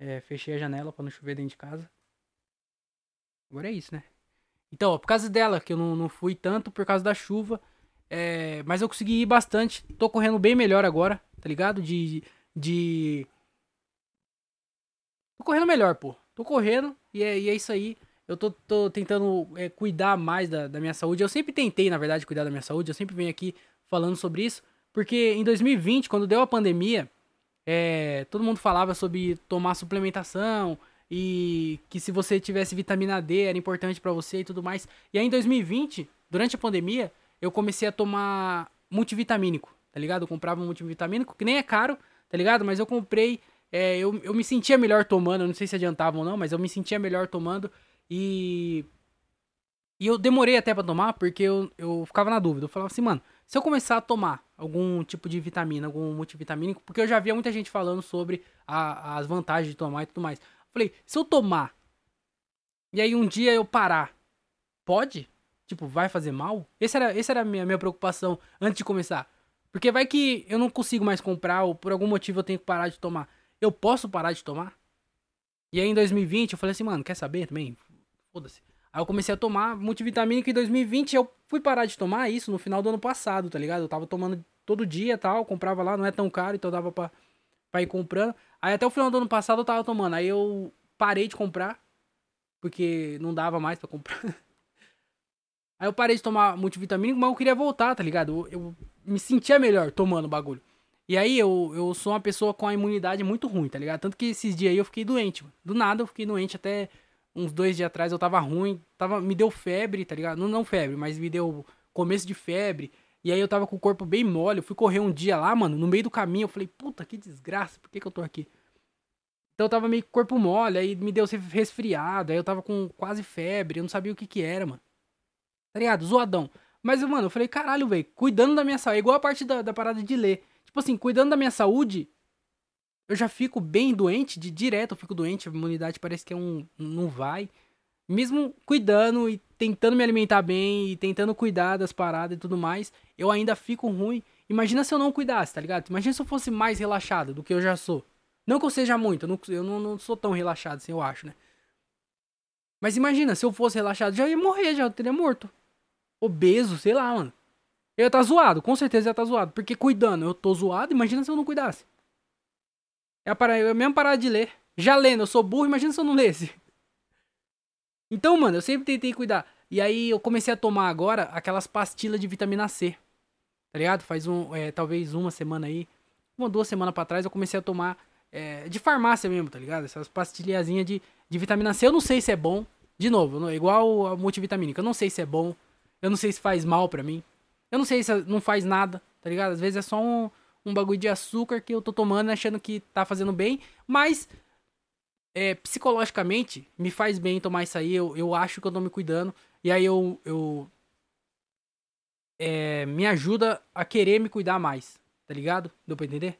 [SPEAKER 1] É, fechei a janela pra não chover dentro de casa. Agora é isso, né? Então, ó, por causa dela, que eu não, não fui tanto por causa da chuva. É, mas eu consegui ir bastante. Tô correndo bem melhor agora, tá ligado? De. de... Tô correndo melhor, pô. Tô correndo e é, e é isso aí eu tô, tô tentando é, cuidar mais da, da minha saúde. Eu sempre tentei, na verdade, cuidar da minha saúde. Eu sempre venho aqui falando sobre isso. Porque em 2020, quando deu a pandemia, é, todo mundo falava sobre tomar suplementação e que se você tivesse vitamina D era importante para você e tudo mais. E aí em 2020, durante a pandemia, eu comecei a tomar multivitamínico, tá ligado? Eu comprava um multivitamínico, que nem é caro, tá ligado? Mas eu comprei, é, eu, eu me sentia melhor tomando, não sei se adiantava ou não, mas eu me sentia melhor tomando. E. E eu demorei até para tomar porque eu, eu ficava na dúvida. Eu falava assim, mano, se eu começar a tomar algum tipo de vitamina, algum multivitamínico, porque eu já via muita gente falando sobre a, as vantagens de tomar e tudo mais. Eu falei, se eu tomar e aí um dia eu parar, pode? Tipo, vai fazer mal? Essa era, essa era a minha, minha preocupação antes de começar. Porque vai que eu não consigo mais comprar ou por algum motivo eu tenho que parar de tomar. Eu posso parar de tomar? E aí em 2020 eu falei assim, mano, quer saber também? foda-se. Aí eu comecei a tomar multivitamínico em 2020 eu fui parar de tomar isso no final do ano passado, tá ligado? Eu tava tomando todo dia e tal, comprava lá, não é tão caro, então dava pra, pra ir comprando. Aí até o final do ano passado eu tava tomando, aí eu parei de comprar, porque não dava mais para comprar. (laughs) Aí eu parei de tomar multivitamínico, mas eu queria voltar, tá ligado? Eu, eu me sentia melhor tomando o bagulho. E aí eu, eu sou uma pessoa com a imunidade muito ruim, tá ligado? Tanto que esses dias aí eu fiquei doente, mano. Do nada eu fiquei doente até uns dois dias atrás eu tava ruim, tava, me deu febre, tá ligado? Não, não febre, mas me deu começo de febre. E aí eu tava com o corpo bem mole, eu fui correr um dia lá, mano, no meio do caminho, eu falei, puta, que desgraça, por que que eu tô aqui? Então eu tava meio corpo mole, aí me deu resfriado, aí eu tava com quase febre, eu não sabia o que que era, mano. Tá ligado? Zoadão. Mas, mano, eu falei, caralho, velho, cuidando da minha saúde, é igual a parte da, da parada de ler. Tipo assim, cuidando da minha saúde, eu já fico bem doente, de direto eu fico doente, a imunidade parece que é um. não vai. Mesmo cuidando e tentando me alimentar bem e tentando cuidar das paradas e tudo mais, eu ainda fico ruim. Imagina se eu não cuidasse, tá ligado? Imagina se eu fosse mais relaxado do que eu já sou. Não que eu seja muito, eu não, eu não, não sou tão relaxado assim, eu acho, né? Mas imagina, se eu fosse relaxado, já ia morrer, já teria morto. Obeso, sei lá, mano. Eu ia tá zoado, com certeza ia tá zoado. Porque cuidando, eu tô zoado, imagina se eu não cuidasse. É a, parada, é mesma parada de ler. Já lendo, eu sou burro, imagina se eu não lesse. (laughs) Então, mano, eu sempre tentei cuidar. E aí eu comecei a tomar agora aquelas pastilhas de vitamina C. Tá ligado? Faz um, é, talvez uma semana aí. Uma, duas semanas pra trás eu comecei a tomar é, de farmácia mesmo, tá ligado? Essas pastilhazinhas de, de vitamina C. Eu não sei se é bom. De novo, igual a multivitamínica. Eu não sei se é bom. Eu não sei se faz mal pra mim. Eu não sei se não faz nada, tá ligado? Às vezes é só um, um bagulho de açúcar que eu tô tomando achando que tá fazendo bem, mas é, psicologicamente me faz bem tomar isso aí, eu, eu acho que eu tô me cuidando, e aí eu, eu é, me ajuda a querer me cuidar mais, tá ligado? Deu pra entender?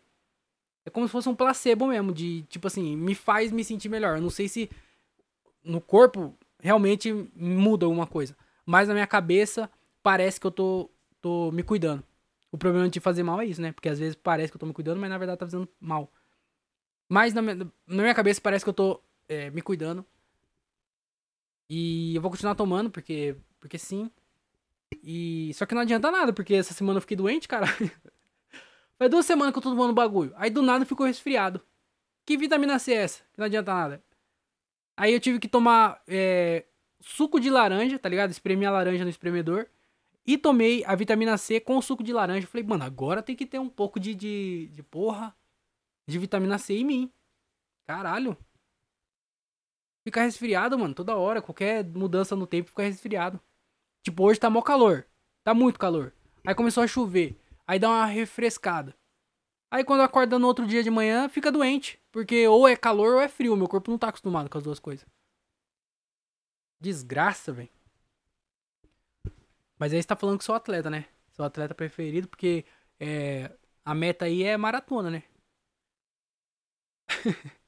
[SPEAKER 1] É como se fosse um placebo mesmo, de tipo assim, me faz me sentir melhor. Eu não sei se no corpo realmente muda alguma coisa, mas na minha cabeça parece que eu tô, tô me cuidando. O problema de fazer mal é isso, né? Porque às vezes parece que eu tô me cuidando, mas na verdade tá fazendo mal. Mas na minha, na minha cabeça parece que eu tô é, me cuidando. E eu vou continuar tomando, porque, porque sim. E só que não adianta nada, porque essa semana eu fiquei doente, cara. (laughs) Faz duas semanas que eu tô tomando bagulho. Aí do nada ficou resfriado. Que vitamina C é essa? Que não adianta nada. Aí eu tive que tomar é, suco de laranja, tá ligado? Espremi a laranja no espremedor. E tomei a vitamina C com o suco de laranja. Falei, mano, agora tem que ter um pouco de, de, de porra de vitamina C em mim. Caralho. Fica resfriado, mano, toda hora. Qualquer mudança no tempo fica resfriado. Tipo, hoje tá mó calor. Tá muito calor. Aí começou a chover. Aí dá uma refrescada. Aí quando acorda no outro dia de manhã, fica doente. Porque ou é calor ou é frio. Meu corpo não tá acostumado com as duas coisas. Desgraça, velho. Mas aí você tá falando que sou atleta, né? Sou atleta preferido, porque é, a meta aí é maratona, né? (laughs)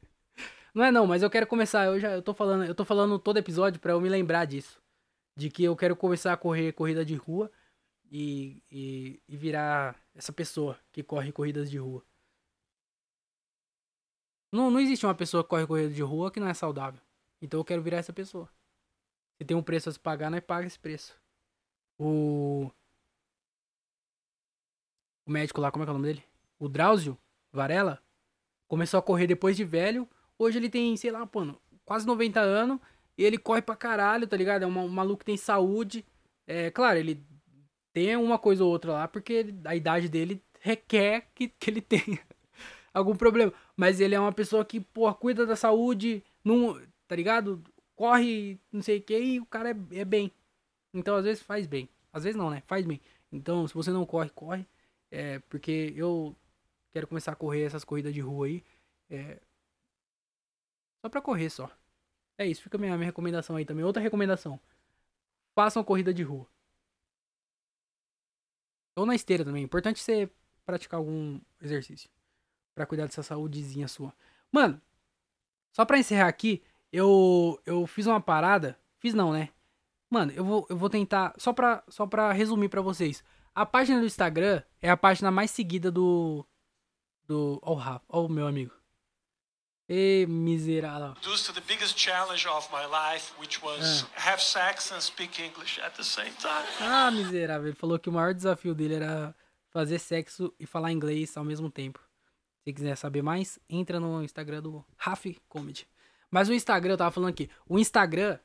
[SPEAKER 1] não é não, mas eu quero começar. Eu já eu tô falando, eu tô falando todo episódio para eu me lembrar disso. De que eu quero começar a correr corrida de rua e, e, e virar essa pessoa que corre corridas de rua. Não, não existe uma pessoa que corre corrida de rua que não é saudável. Então eu quero virar essa pessoa. Se tem um preço a se pagar, nós paga esse preço. O. O médico lá, como é que é o nome dele? O Drauzio Varela começou a correr depois de velho. Hoje ele tem, sei lá, mano, quase 90 anos. E ele corre pra caralho, tá ligado? É um, maluco que tem saúde. É, claro, ele tem uma coisa ou outra lá, porque a idade dele requer que, que ele (laughs) tenha algum problema. Mas ele é uma pessoa que, pô, cuida da saúde, não, tá ligado? Corre, não sei o que, e o cara é, é bem. Então, às vezes faz bem. Às vezes não, né? Faz bem. Então, se você não corre, corre. É, porque eu quero começar a correr essas corridas de rua aí. É, só pra correr só. É isso, fica a minha, minha recomendação aí também. Outra recomendação. Façam corrida de rua. Ou na esteira também. Importante você praticar algum exercício. para cuidar dessa saúdezinha sua. Mano, só pra encerrar aqui, eu, eu fiz uma parada. Fiz não, né? Mano, eu vou, eu vou tentar. Só pra, só pra resumir pra vocês. A página do Instagram é a página mais seguida do. Do. Ó, oh, Rafa. Ó, oh, meu amigo. E miserável. to the biggest challenge of my life, which was ah. have sex and speak English at the same time. Ah, miserável. Ele falou que o maior desafio dele era fazer sexo e falar inglês ao mesmo tempo. Se quiser saber mais, entra no Instagram do Raf Comedy. Mas o Instagram, eu tava falando aqui. O Instagram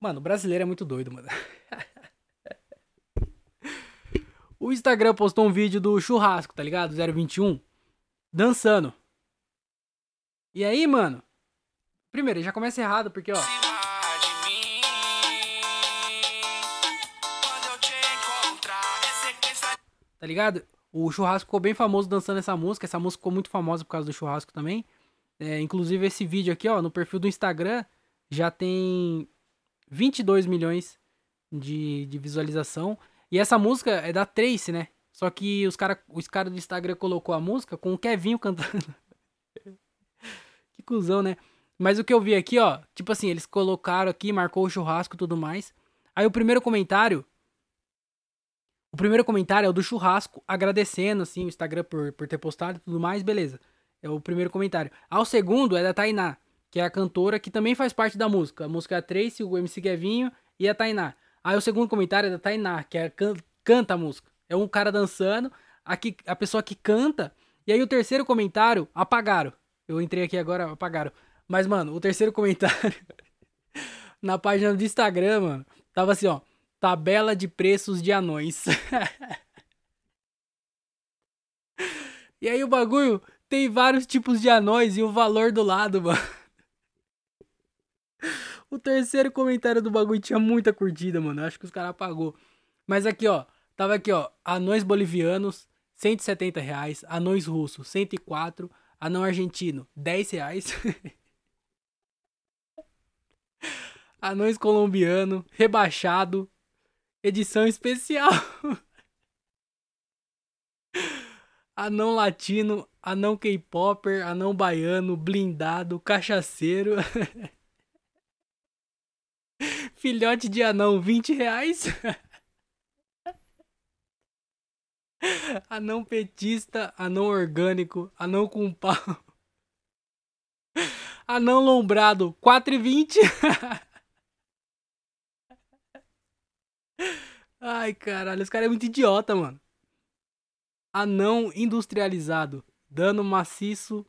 [SPEAKER 1] Mano, o brasileiro é muito doido, mano. (laughs) o Instagram postou um vídeo do churrasco, tá ligado? 021. Dançando. E aí, mano? Primeiro, já começa errado, porque, ó. Tá ligado? O churrasco ficou bem famoso dançando essa música. Essa música ficou muito famosa por causa do churrasco também. É, inclusive, esse vídeo aqui, ó, no perfil do Instagram, já tem 22 milhões de, de visualização. E essa música é da Trace, né? Só que os caras os cara do Instagram colocou a música com o Kevinho cantando. (laughs) que cuzão, né? Mas o que eu vi aqui, ó, tipo assim, eles colocaram aqui, marcou o churrasco e tudo mais. Aí o primeiro comentário. O primeiro comentário é o do churrasco, agradecendo, assim, o Instagram por, por ter postado e tudo mais, beleza. É o primeiro comentário. Aí o segundo é da Tainá que é a cantora que também faz parte da música. A música é a Tracy, o MC Guevinho e a Tainá. Aí o segundo comentário é da Tainá, que é can canta a música. É um cara dançando, aqui, a pessoa que canta. E aí o terceiro comentário, apagaram. Eu entrei aqui agora, apagaram. Mas, mano, o terceiro (laughs) comentário na página do Instagram, mano, tava assim, ó. Tabela de preços de anões. (laughs) e aí o bagulho tem vários tipos de anões e o valor do lado, (laughs) mano. O terceiro comentário do bagulho tinha muita curtida, mano. Acho que os caras apagou. Mas aqui, ó. Tava aqui, ó. Anões bolivianos, 170 reais. Anões russos, 104. Anão argentino, 10 reais. (laughs) Anões colombiano, rebaixado. Edição especial. (laughs) anão latino, anão K-popper, anão baiano, blindado, cachaceiro. (laughs) Filhote de anão, 20 reais. (laughs) Anão petista, anão orgânico, anão com pau. (laughs) Anão lombrado, 4,20. Ai, caralho, esse cara é muito idiota, mano. Anão industrializado, dano maciço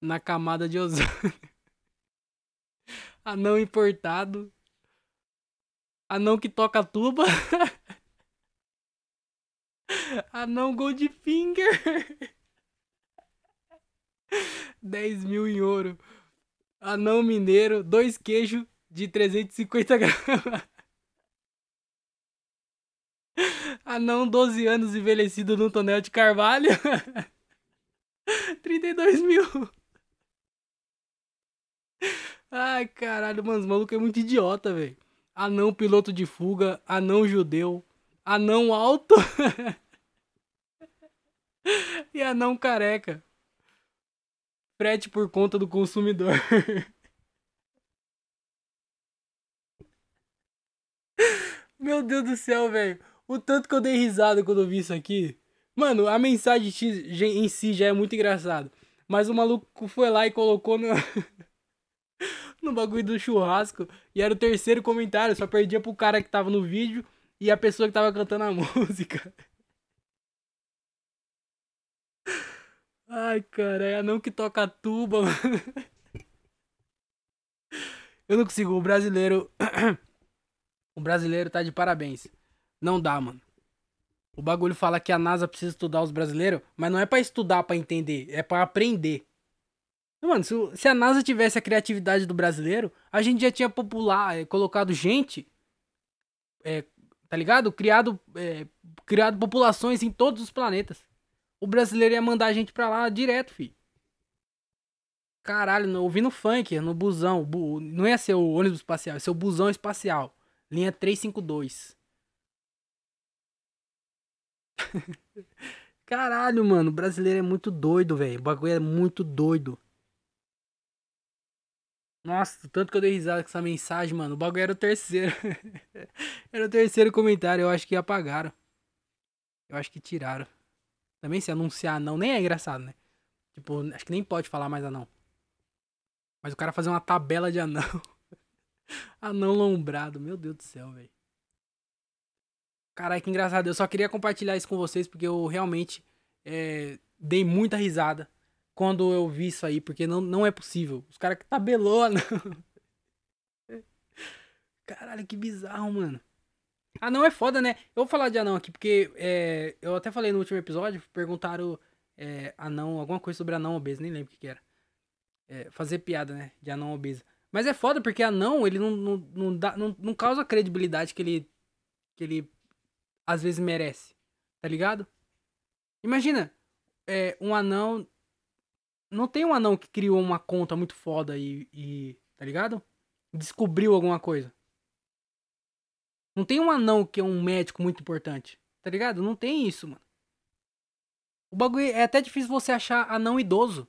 [SPEAKER 1] na camada de ozônio. (laughs) Anão importado, Anão que toca tuba. (laughs) Anão Goldfinger. (laughs) 10 mil em ouro. Anão mineiro, dois queijos de 350 gramas. Anão 12 anos envelhecido no tonel de carvalho. (laughs) 32 mil. Ai, caralho, mano, os malucos é muito idiota, velho. Anão piloto de fuga, anão judeu, anão alto (laughs) e anão careca. Frete por conta do consumidor. (laughs) Meu Deus do céu, velho. O tanto que eu dei risada quando eu vi isso aqui. Mano, a mensagem em si já é muito engraçado. Mas o maluco foi lá e colocou no. (laughs) no bagulho do churrasco. E era o terceiro comentário. Só perdia pro cara que tava no vídeo e a pessoa que tava cantando a (laughs) música. Ai, cara, é não que toca tuba, (laughs) mano. Eu não consigo. O brasileiro. (clears throat) o brasileiro tá de parabéns. Não dá, mano. O bagulho fala que a NASA precisa estudar os brasileiros, mas não é para estudar para entender, é para aprender. Mano, se, se, a NASA tivesse a criatividade do brasileiro, a gente já tinha popular, é, colocado gente, é, tá ligado? Criado, é, criado populações em todos os planetas o brasileiro ia mandar a gente pra lá direto, fi. Caralho, no, ouvindo funk, no busão. Bu, não ia ser o ônibus espacial, ia ser o busão espacial. Linha 352. (laughs) Caralho, mano, o brasileiro é muito doido, velho. O bagulho é muito doido. Nossa, tanto que eu dei risada com essa mensagem, mano. O bagulho era o terceiro. (laughs) era o terceiro comentário. Eu acho que apagaram. Eu acho que tiraram. Também se anunciar não, nem é engraçado, né? Tipo, acho que nem pode falar mais anão. Mas o cara fazer uma tabela de anão. (laughs) anão lombrado, meu Deus do céu, velho. Caralho, que engraçado. Eu só queria compartilhar isso com vocês porque eu realmente é, dei muita risada quando eu vi isso aí, porque não, não é possível. Os caras que tabelou (laughs) anão. Caralho, que bizarro, mano. Anão é foda, né? Eu vou falar de anão aqui, porque é, eu até falei no último episódio, perguntaram é, anão, alguma coisa sobre anão obeso, nem lembro o que, que era. É, fazer piada, né? De anão obeso. Mas é foda porque anão, ele não, não, não, dá, não, não causa a credibilidade que ele, que ele às vezes merece. Tá ligado? Imagina, é, um anão. Não tem um anão que criou uma conta muito foda e. e tá ligado? Descobriu alguma coisa. Não tem um anão que é um médico muito importante. Tá ligado? Não tem isso, mano. O bagulho é até difícil você achar anão idoso.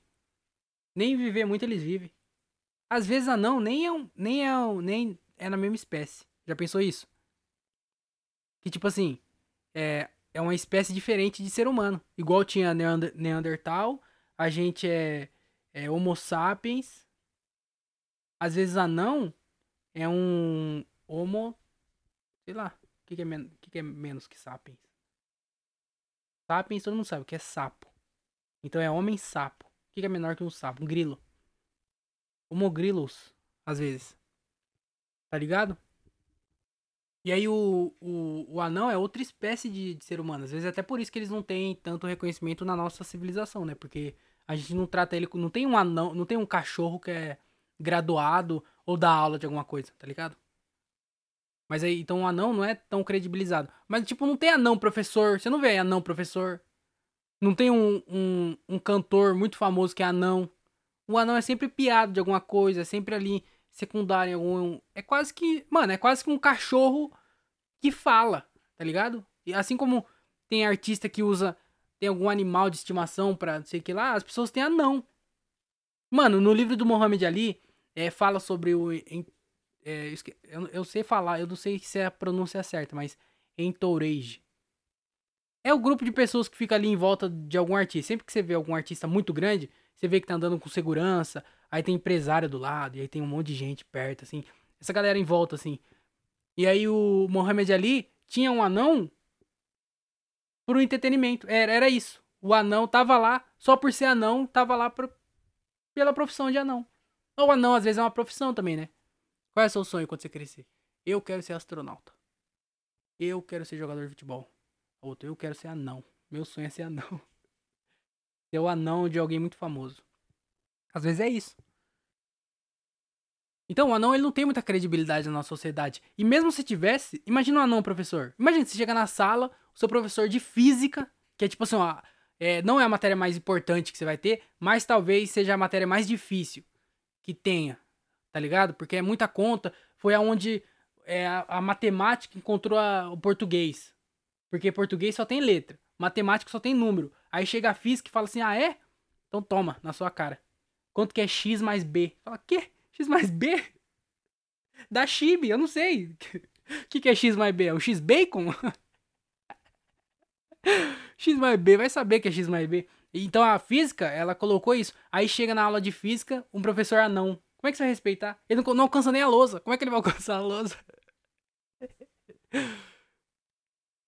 [SPEAKER 1] Nem viver muito eles vivem. Às vezes anão nem é um, nem é um, nem é na mesma espécie. Já pensou isso? Que tipo assim, é, é uma espécie diferente de ser humano. Igual tinha Neander, Neandertal, a gente é, é Homo sapiens. Às vezes anão é um Homo Sei lá. O que, que, é, que, que é menos que sapiens? Sapiens todo mundo sabe o que é sapo. Então é homem sapo. O que, que é menor que um sapo? Um grilo. Homogrilos, às vezes. Tá ligado? E aí o, o, o anão é outra espécie de, de, ser humano. Às vezes é até por isso que eles não têm tanto reconhecimento na nossa civilização, né? Porque a gente não trata ele. Não tem um anão, não tem um cachorro que é graduado ou dá aula de alguma coisa, tá ligado? Mas aí, então o anão não é tão credibilizado. Mas, tipo, não tem anão professor. Você não vê anão professor. Não tem um, um, um cantor muito famoso que é anão. O anão é sempre piado de alguma coisa, é sempre ali secundário em algum. É quase que. Mano, é quase que um cachorro que fala, tá ligado? E assim como tem artista que usa. Tem algum animal de estimação pra não sei o que lá, as pessoas têm anão. Mano, no livro do Muhammad Ali, é, fala sobre o é, eu, eu, sei falar, eu não sei se é a pronúncia certa, mas entourage. É o grupo de pessoas que fica ali em volta de algum artista. Sempre que você vê algum artista muito grande, você vê que tá andando com segurança, aí tem empresário do lado, e aí tem um monte de gente perto, assim. Essa galera em volta, assim. E aí o Mohamed Ali tinha um anão por entretenimento. Era, era isso. O anão tava lá, só por ser anão, tava lá por, pela profissão de anão. Ou anão, às vezes, é uma profissão também, né? Qual é o seu sonho quando você crescer? Eu quero ser astronauta. Eu quero ser jogador de futebol. Outro, eu quero ser anão. Meu sonho é ser anão. (laughs) Ser o anão de alguém muito famoso. Às vezes é isso. Então, o anão ele não tem muita credibilidade na nossa sociedade. E mesmo se tivesse, imagina um anão professor. Imagina se chega na sala, o seu professor de física, que é tipo assim, ó, é, não é a matéria mais importante que você vai ter, mas talvez seja a matéria mais difícil que tenha, tá ligado? Porque é muita conta, foi aonde é, a, a matemática encontrou a, o português. Porque português só tem letra, matemática só tem número. Aí chega a física e fala assim, ah é? Então toma, na sua cara. Quanto que é x mais b? Fala, quê? X mais B? Da Chibi, eu não sei. O (laughs) que, que é X mais B? É o X bacon? (laughs) X mais B, vai saber que é X mais B. Então a física, ela colocou isso. Aí chega na aula de física, um professor anão. Como é que você vai respeitar? Ele não, não alcança nem a lousa. Como é que ele vai (laughs) alcançar a lousa?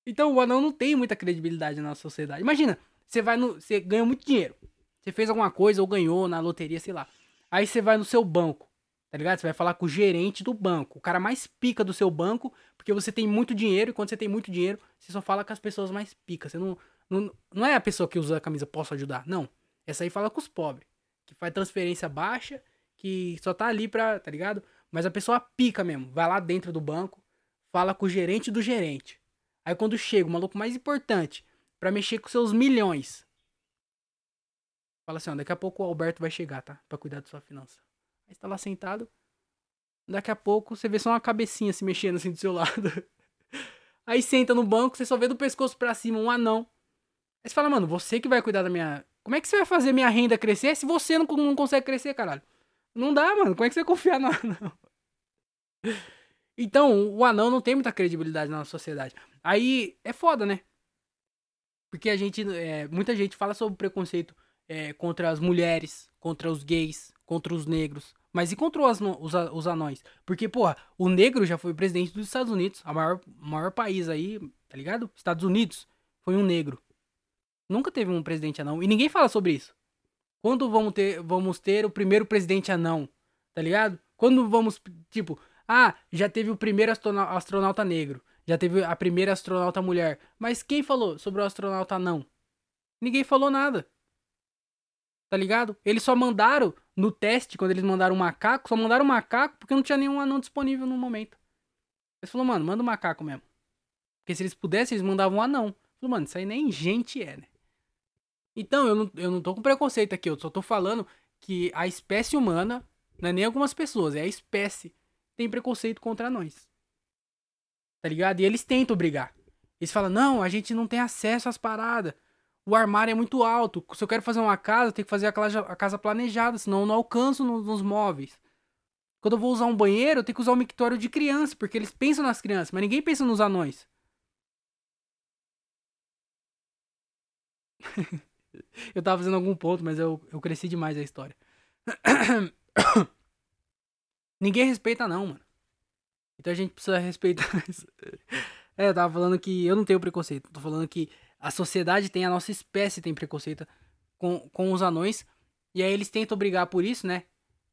[SPEAKER 1] Então o anão não tem muita credibilidade na sociedade. Imagina, você vai no. Você ganhou muito dinheiro. Você fez alguma coisa ou ganhou na loteria, sei lá. Aí você vai no seu banco. Tá ligado? Você vai falar com o gerente do banco, o cara mais pica do seu banco, porque você tem muito dinheiro, e quando você tem muito dinheiro, você só fala com as pessoas mais picas. Você não, não, não é a pessoa que usa a camisa posso ajudar, não. Essa aí fala com os pobres, que faz transferência baixa, que só tá ali pra, tá ligado? Mas a pessoa pica mesmo, vai lá dentro do banco, fala com o gerente do gerente. Aí quando chega o maluco mais importante para mexer com seus milhões, fala assim, ó, daqui a pouco o Alberto vai chegar, tá? Pra cuidar da sua finança. Aí você tá lá sentado. Daqui a pouco você vê só uma cabecinha se mexendo assim do seu (laughs) lado. Aí senta no banco, você só vê do pescoço para cima um anão. Aí você fala, mano, você que vai cuidar da minha. Como é que você vai fazer minha renda crescer se você não, não consegue crescer, caralho? Não dá, mano. Como é que você vai confiar no (laughs) anão? Então, o anão não tem muita credibilidade na nossa sociedade. Aí é foda, né? Porque a gente. É, muita gente fala sobre preconceito é, contra as mulheres, contra os gays, contra os negros. Mas e contra os, os, os anões? Porque, porra, o negro já foi presidente dos Estados Unidos, a maior, maior país aí, tá ligado? Estados Unidos foi um negro. Nunca teve um presidente anão. E ninguém fala sobre isso. Quando vamos ter, vamos ter o primeiro presidente anão? Tá ligado? Quando vamos, tipo, ah, já teve o primeiro astronauta negro. Já teve a primeira astronauta mulher. Mas quem falou sobre o astronauta anão? Ninguém falou nada. Tá ligado? Eles só mandaram no teste, quando eles mandaram um macaco, só mandaram um macaco porque não tinha nenhum anão disponível no momento. Eles falaram, mano, manda um macaco mesmo. Porque se eles pudessem, eles mandavam um anão. Falou, mano, isso aí nem gente é, né? Então, eu não, eu não tô com preconceito aqui, eu só tô falando que a espécie humana, não é nem algumas pessoas, é a espécie, tem preconceito contra nós. Tá ligado? E eles tentam brigar. Eles falam, não, a gente não tem acesso às paradas o armário é muito alto. Se eu quero fazer uma casa, tem que fazer a casa, planejada, senão eu não alcanço nos móveis. Quando eu vou usar um banheiro, eu tenho que usar um mictório de criança, porque eles pensam nas crianças, mas ninguém pensa nos anões. (laughs) eu tava fazendo algum ponto, mas eu, eu cresci demais a história. (coughs) ninguém respeita, não, mano. Então a gente precisa respeitar (laughs) isso. É, eu tava falando que eu não tenho preconceito. Tô falando que a sociedade tem, a nossa espécie tem preconceito com, com os anões. E aí eles tentam brigar por isso, né?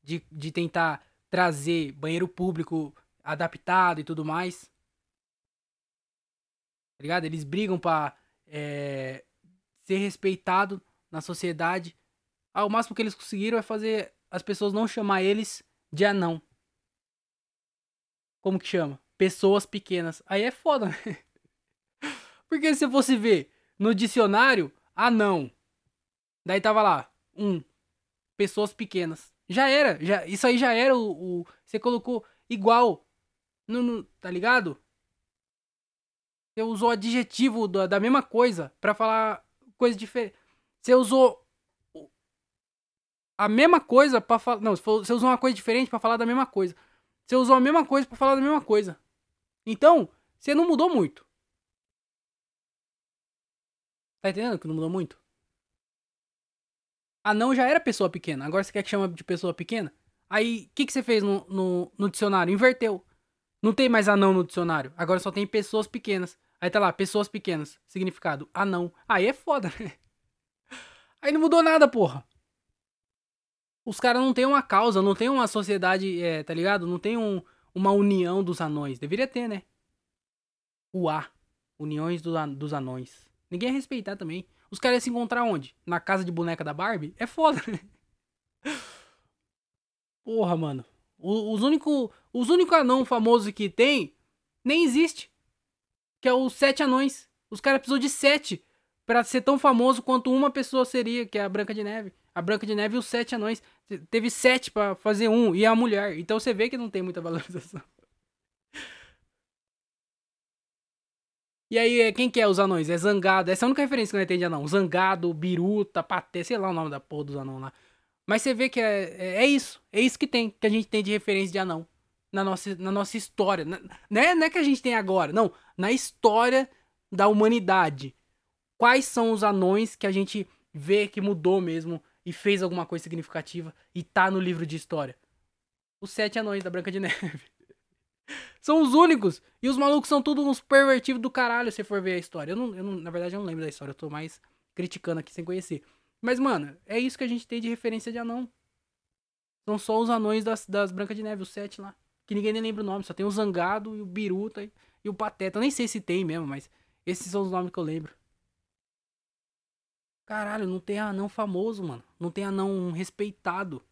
[SPEAKER 1] De, de tentar trazer banheiro público adaptado e tudo mais. Tá ligado? Eles brigam pra é, ser respeitado na sociedade. Ah, o máximo que eles conseguiram é fazer as pessoas não chamar eles de anão. Como que chama? Pessoas pequenas. Aí é foda, né? (laughs) Porque se você ver no dicionário, anão. Daí tava lá, um. Pessoas pequenas. Já era, já, isso aí já era o. você colocou igual. No, no, tá ligado? Você usou adjetivo da, da mesma coisa para falar coisa diferente. Você usou a mesma coisa para falar. Não, você usou uma coisa diferente para falar da mesma coisa. Você usou a mesma coisa para falar da mesma coisa. Então, você não mudou muito. Tá entendendo que não mudou muito? Anão já era pessoa pequena. Agora você quer que chama de pessoa pequena? Aí, o que, que você fez no, no, no, dicionário? Inverteu. Não tem mais anão no dicionário. Agora só tem pessoas pequenas. Aí tá lá, pessoas pequenas. Significado, anão. Aí é foda, (laughs) né? Aí não mudou nada, porra. Os caras não tem uma causa, não tem uma sociedade, é, tá ligado? Não tem um, uma união dos anões. Deveria ter, né? O A. Uniões do, dos anões. Ninguém ia respeitar também. Os caras iam se encontrar onde? Na casa de boneca da Barbie? É foda, né? Porra, mano. Os únicos os único anão famoso que tem nem existe. Que é os sete anões. Os caras precisam de sete para ser tão famoso quanto uma pessoa seria, que é a Branca de Neve. A Branca de Neve e os sete anões. Teve sete para fazer um, e a mulher. Então você vê que não tem muita (laughs) valorização. E aí, é, quem que é os anões? É Zangado. Essa é a única referência que eu entendo de anão. Zangado, Biruta, Paté, sei lá o nome da porra dos anão lá. Mas você vê que é, é, é, isso. É isso que tem, que a gente tem de referência de anão. Na nossa, na nossa história. Não é, não é que a gente tem agora, não. Na história da humanidade. Quais são os anões que a gente vê que mudou mesmo e fez alguma coisa significativa e tá no livro de história? Os sete anões da Branca de Neve. São os únicos. E os malucos são todos uns pervertidos do caralho, se for ver a história. Eu não, eu não, na verdade, eu não lembro da história. Eu tô mais criticando aqui sem conhecer. Mas, mano, é isso que a gente tem de referência de anão. São só os anões das, das Brancas de Neve, os sete lá. Que ninguém nem lembra o nome. Só tem o Zangado e o Biruta e, e o Pateta. Eu nem sei se tem mesmo, mas esses são os nomes que eu lembro. Caralho, não tem anão famoso, mano. Não tem anão respeitado.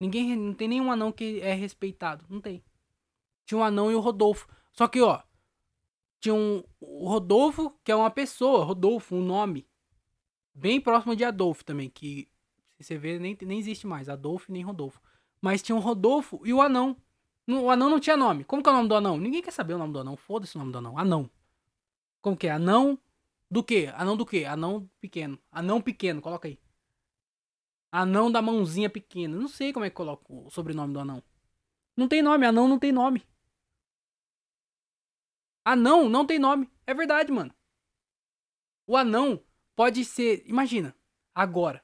[SPEAKER 1] Ninguém. Não tem nenhum anão que é respeitado. Não tem. Tinha um anão e o Rodolfo. Só que, ó. Tinha um. O Rodolfo, que é uma pessoa. Rodolfo, um nome. Bem próximo de Adolfo também, que se você vê, nem, nem existe mais. Adolfo nem Rodolfo. Mas tinha o Rodolfo e o anão. O anão não tinha nome. Como que é o nome do anão? Ninguém quer saber o nome do anão. Foda-se o nome do anão. Anão. Como que é? Anão do quê? Anão do quê? Anão pequeno. Anão pequeno, coloca aí. Anão da mãozinha pequena. Não sei como é que coloca o sobrenome do anão. Não tem nome. Anão não tem nome. Anão não tem nome. É verdade, mano. O anão Pode ser, imagina, agora.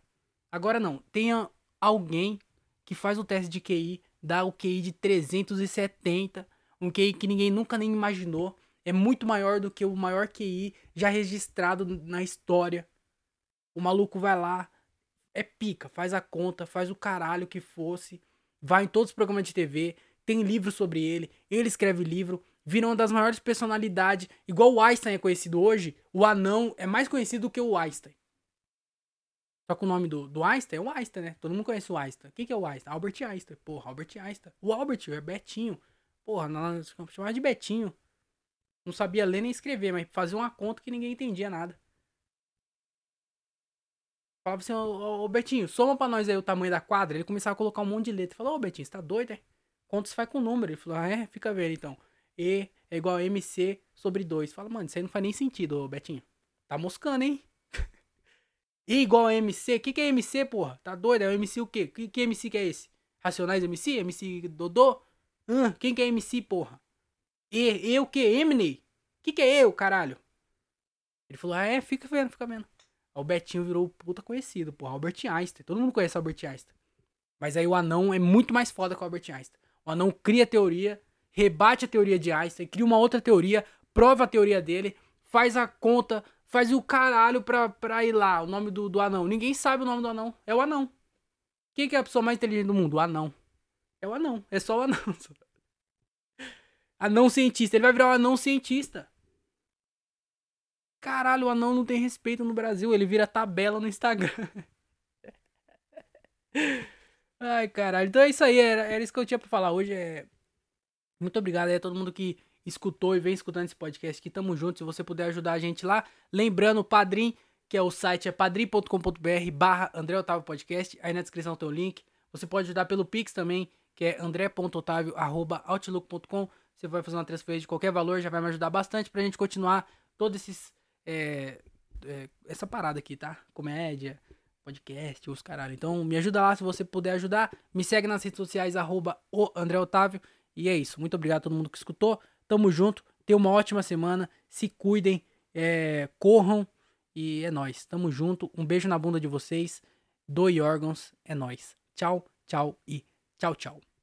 [SPEAKER 1] Agora não, tenha alguém que faz o teste de QI, dá o QI de 370, um QI que ninguém nunca nem imaginou, é muito maior do que o maior QI já registrado na história. O maluco vai lá, é pica, faz a conta, faz o caralho que fosse, vai em todos os programas de TV, tem livro sobre ele, ele escreve livro, vira uma das maiores personalidades. Igual o Einstein é conhecido hoje, o anão é mais conhecido do que o Einstein. Só que o nome do, do Einstein é o Einstein, né? Todo mundo conhece o Einstein. Quem que é o Einstein? Albert Einstein. Porra, Albert Einstein. O Albert é Betinho. Porra, nós chamava de Betinho. Não sabia ler nem escrever, mas fazia uma conta que ninguém entendia nada. Falava assim, ô, Betinho, soma pra nós aí o tamanho da quadra. Ele começava a colocar um monte de letra. Falou, ô Betinho, você tá doido, é? Conta se faz com número. Ele falou, ah, é? Fica vendo então. E é igual a MC sobre 2. Fala, mano, isso aí não faz nem sentido, Betinho. Tá moscando, hein? (laughs) E igual a MC. O que, que é MC, porra? Tá doido? É o MC o quê? Que, que MC que é esse? Racionais MC? MC Dodô? Hã? Quem que é MC, porra? E, eu o quê? Eminem? Que que é eu, caralho? Ele falou, ah, é, fica vendo, fica vendo. o Betinho virou puta conhecido, porra. Albert Einstein. Todo mundo conhece Albert Einstein. Mas aí o anão é muito mais foda que o Albert Einstein. O anão cria teoria rebate a teoria de Einstein, cria uma outra teoria, prova a teoria dele, faz a conta, faz o caralho pra, pra ir lá, o nome do, do anão. Ninguém sabe o nome do anão. É o anão. Quem que é a pessoa mais inteligente do mundo? O anão. É o anão. É só o anão. (laughs) Anão cientista. Ele vai virar um anão cientista. Caralho, o anão não tem respeito no Brasil. Ele vira tabela no Instagram. (laughs) Ai, caralho. Então é isso aí. Era, era isso que eu tinha pra falar hoje. É muito obrigado aí a todo mundo que escutou e vem escutando esse podcast aqui. Tamo junto. Se você puder ajudar a gente lá. Lembrando, o Padrim, que é o site, é padrim.com.br barra André Otávio Podcast. Aí na descrição tem o link. Você pode ajudar pelo Pix também, que é andré.otávio.outlook.com. Você vai fazer uma transferência de qualquer valor, já vai me ajudar bastante pra gente continuar todos esses. É, é, essa parada aqui, tá? Comédia, podcast, os caralho. Então me ajuda lá se você puder ajudar. Me segue nas redes sociais, arroba o André Otávio. E é isso. Muito obrigado a todo mundo que escutou. Tamo junto. Tenha uma ótima semana. Se cuidem. É, corram. E é nóis. Tamo junto. Um beijo na bunda de vocês. Doe órgãos. É nóis. Tchau, tchau e tchau, tchau.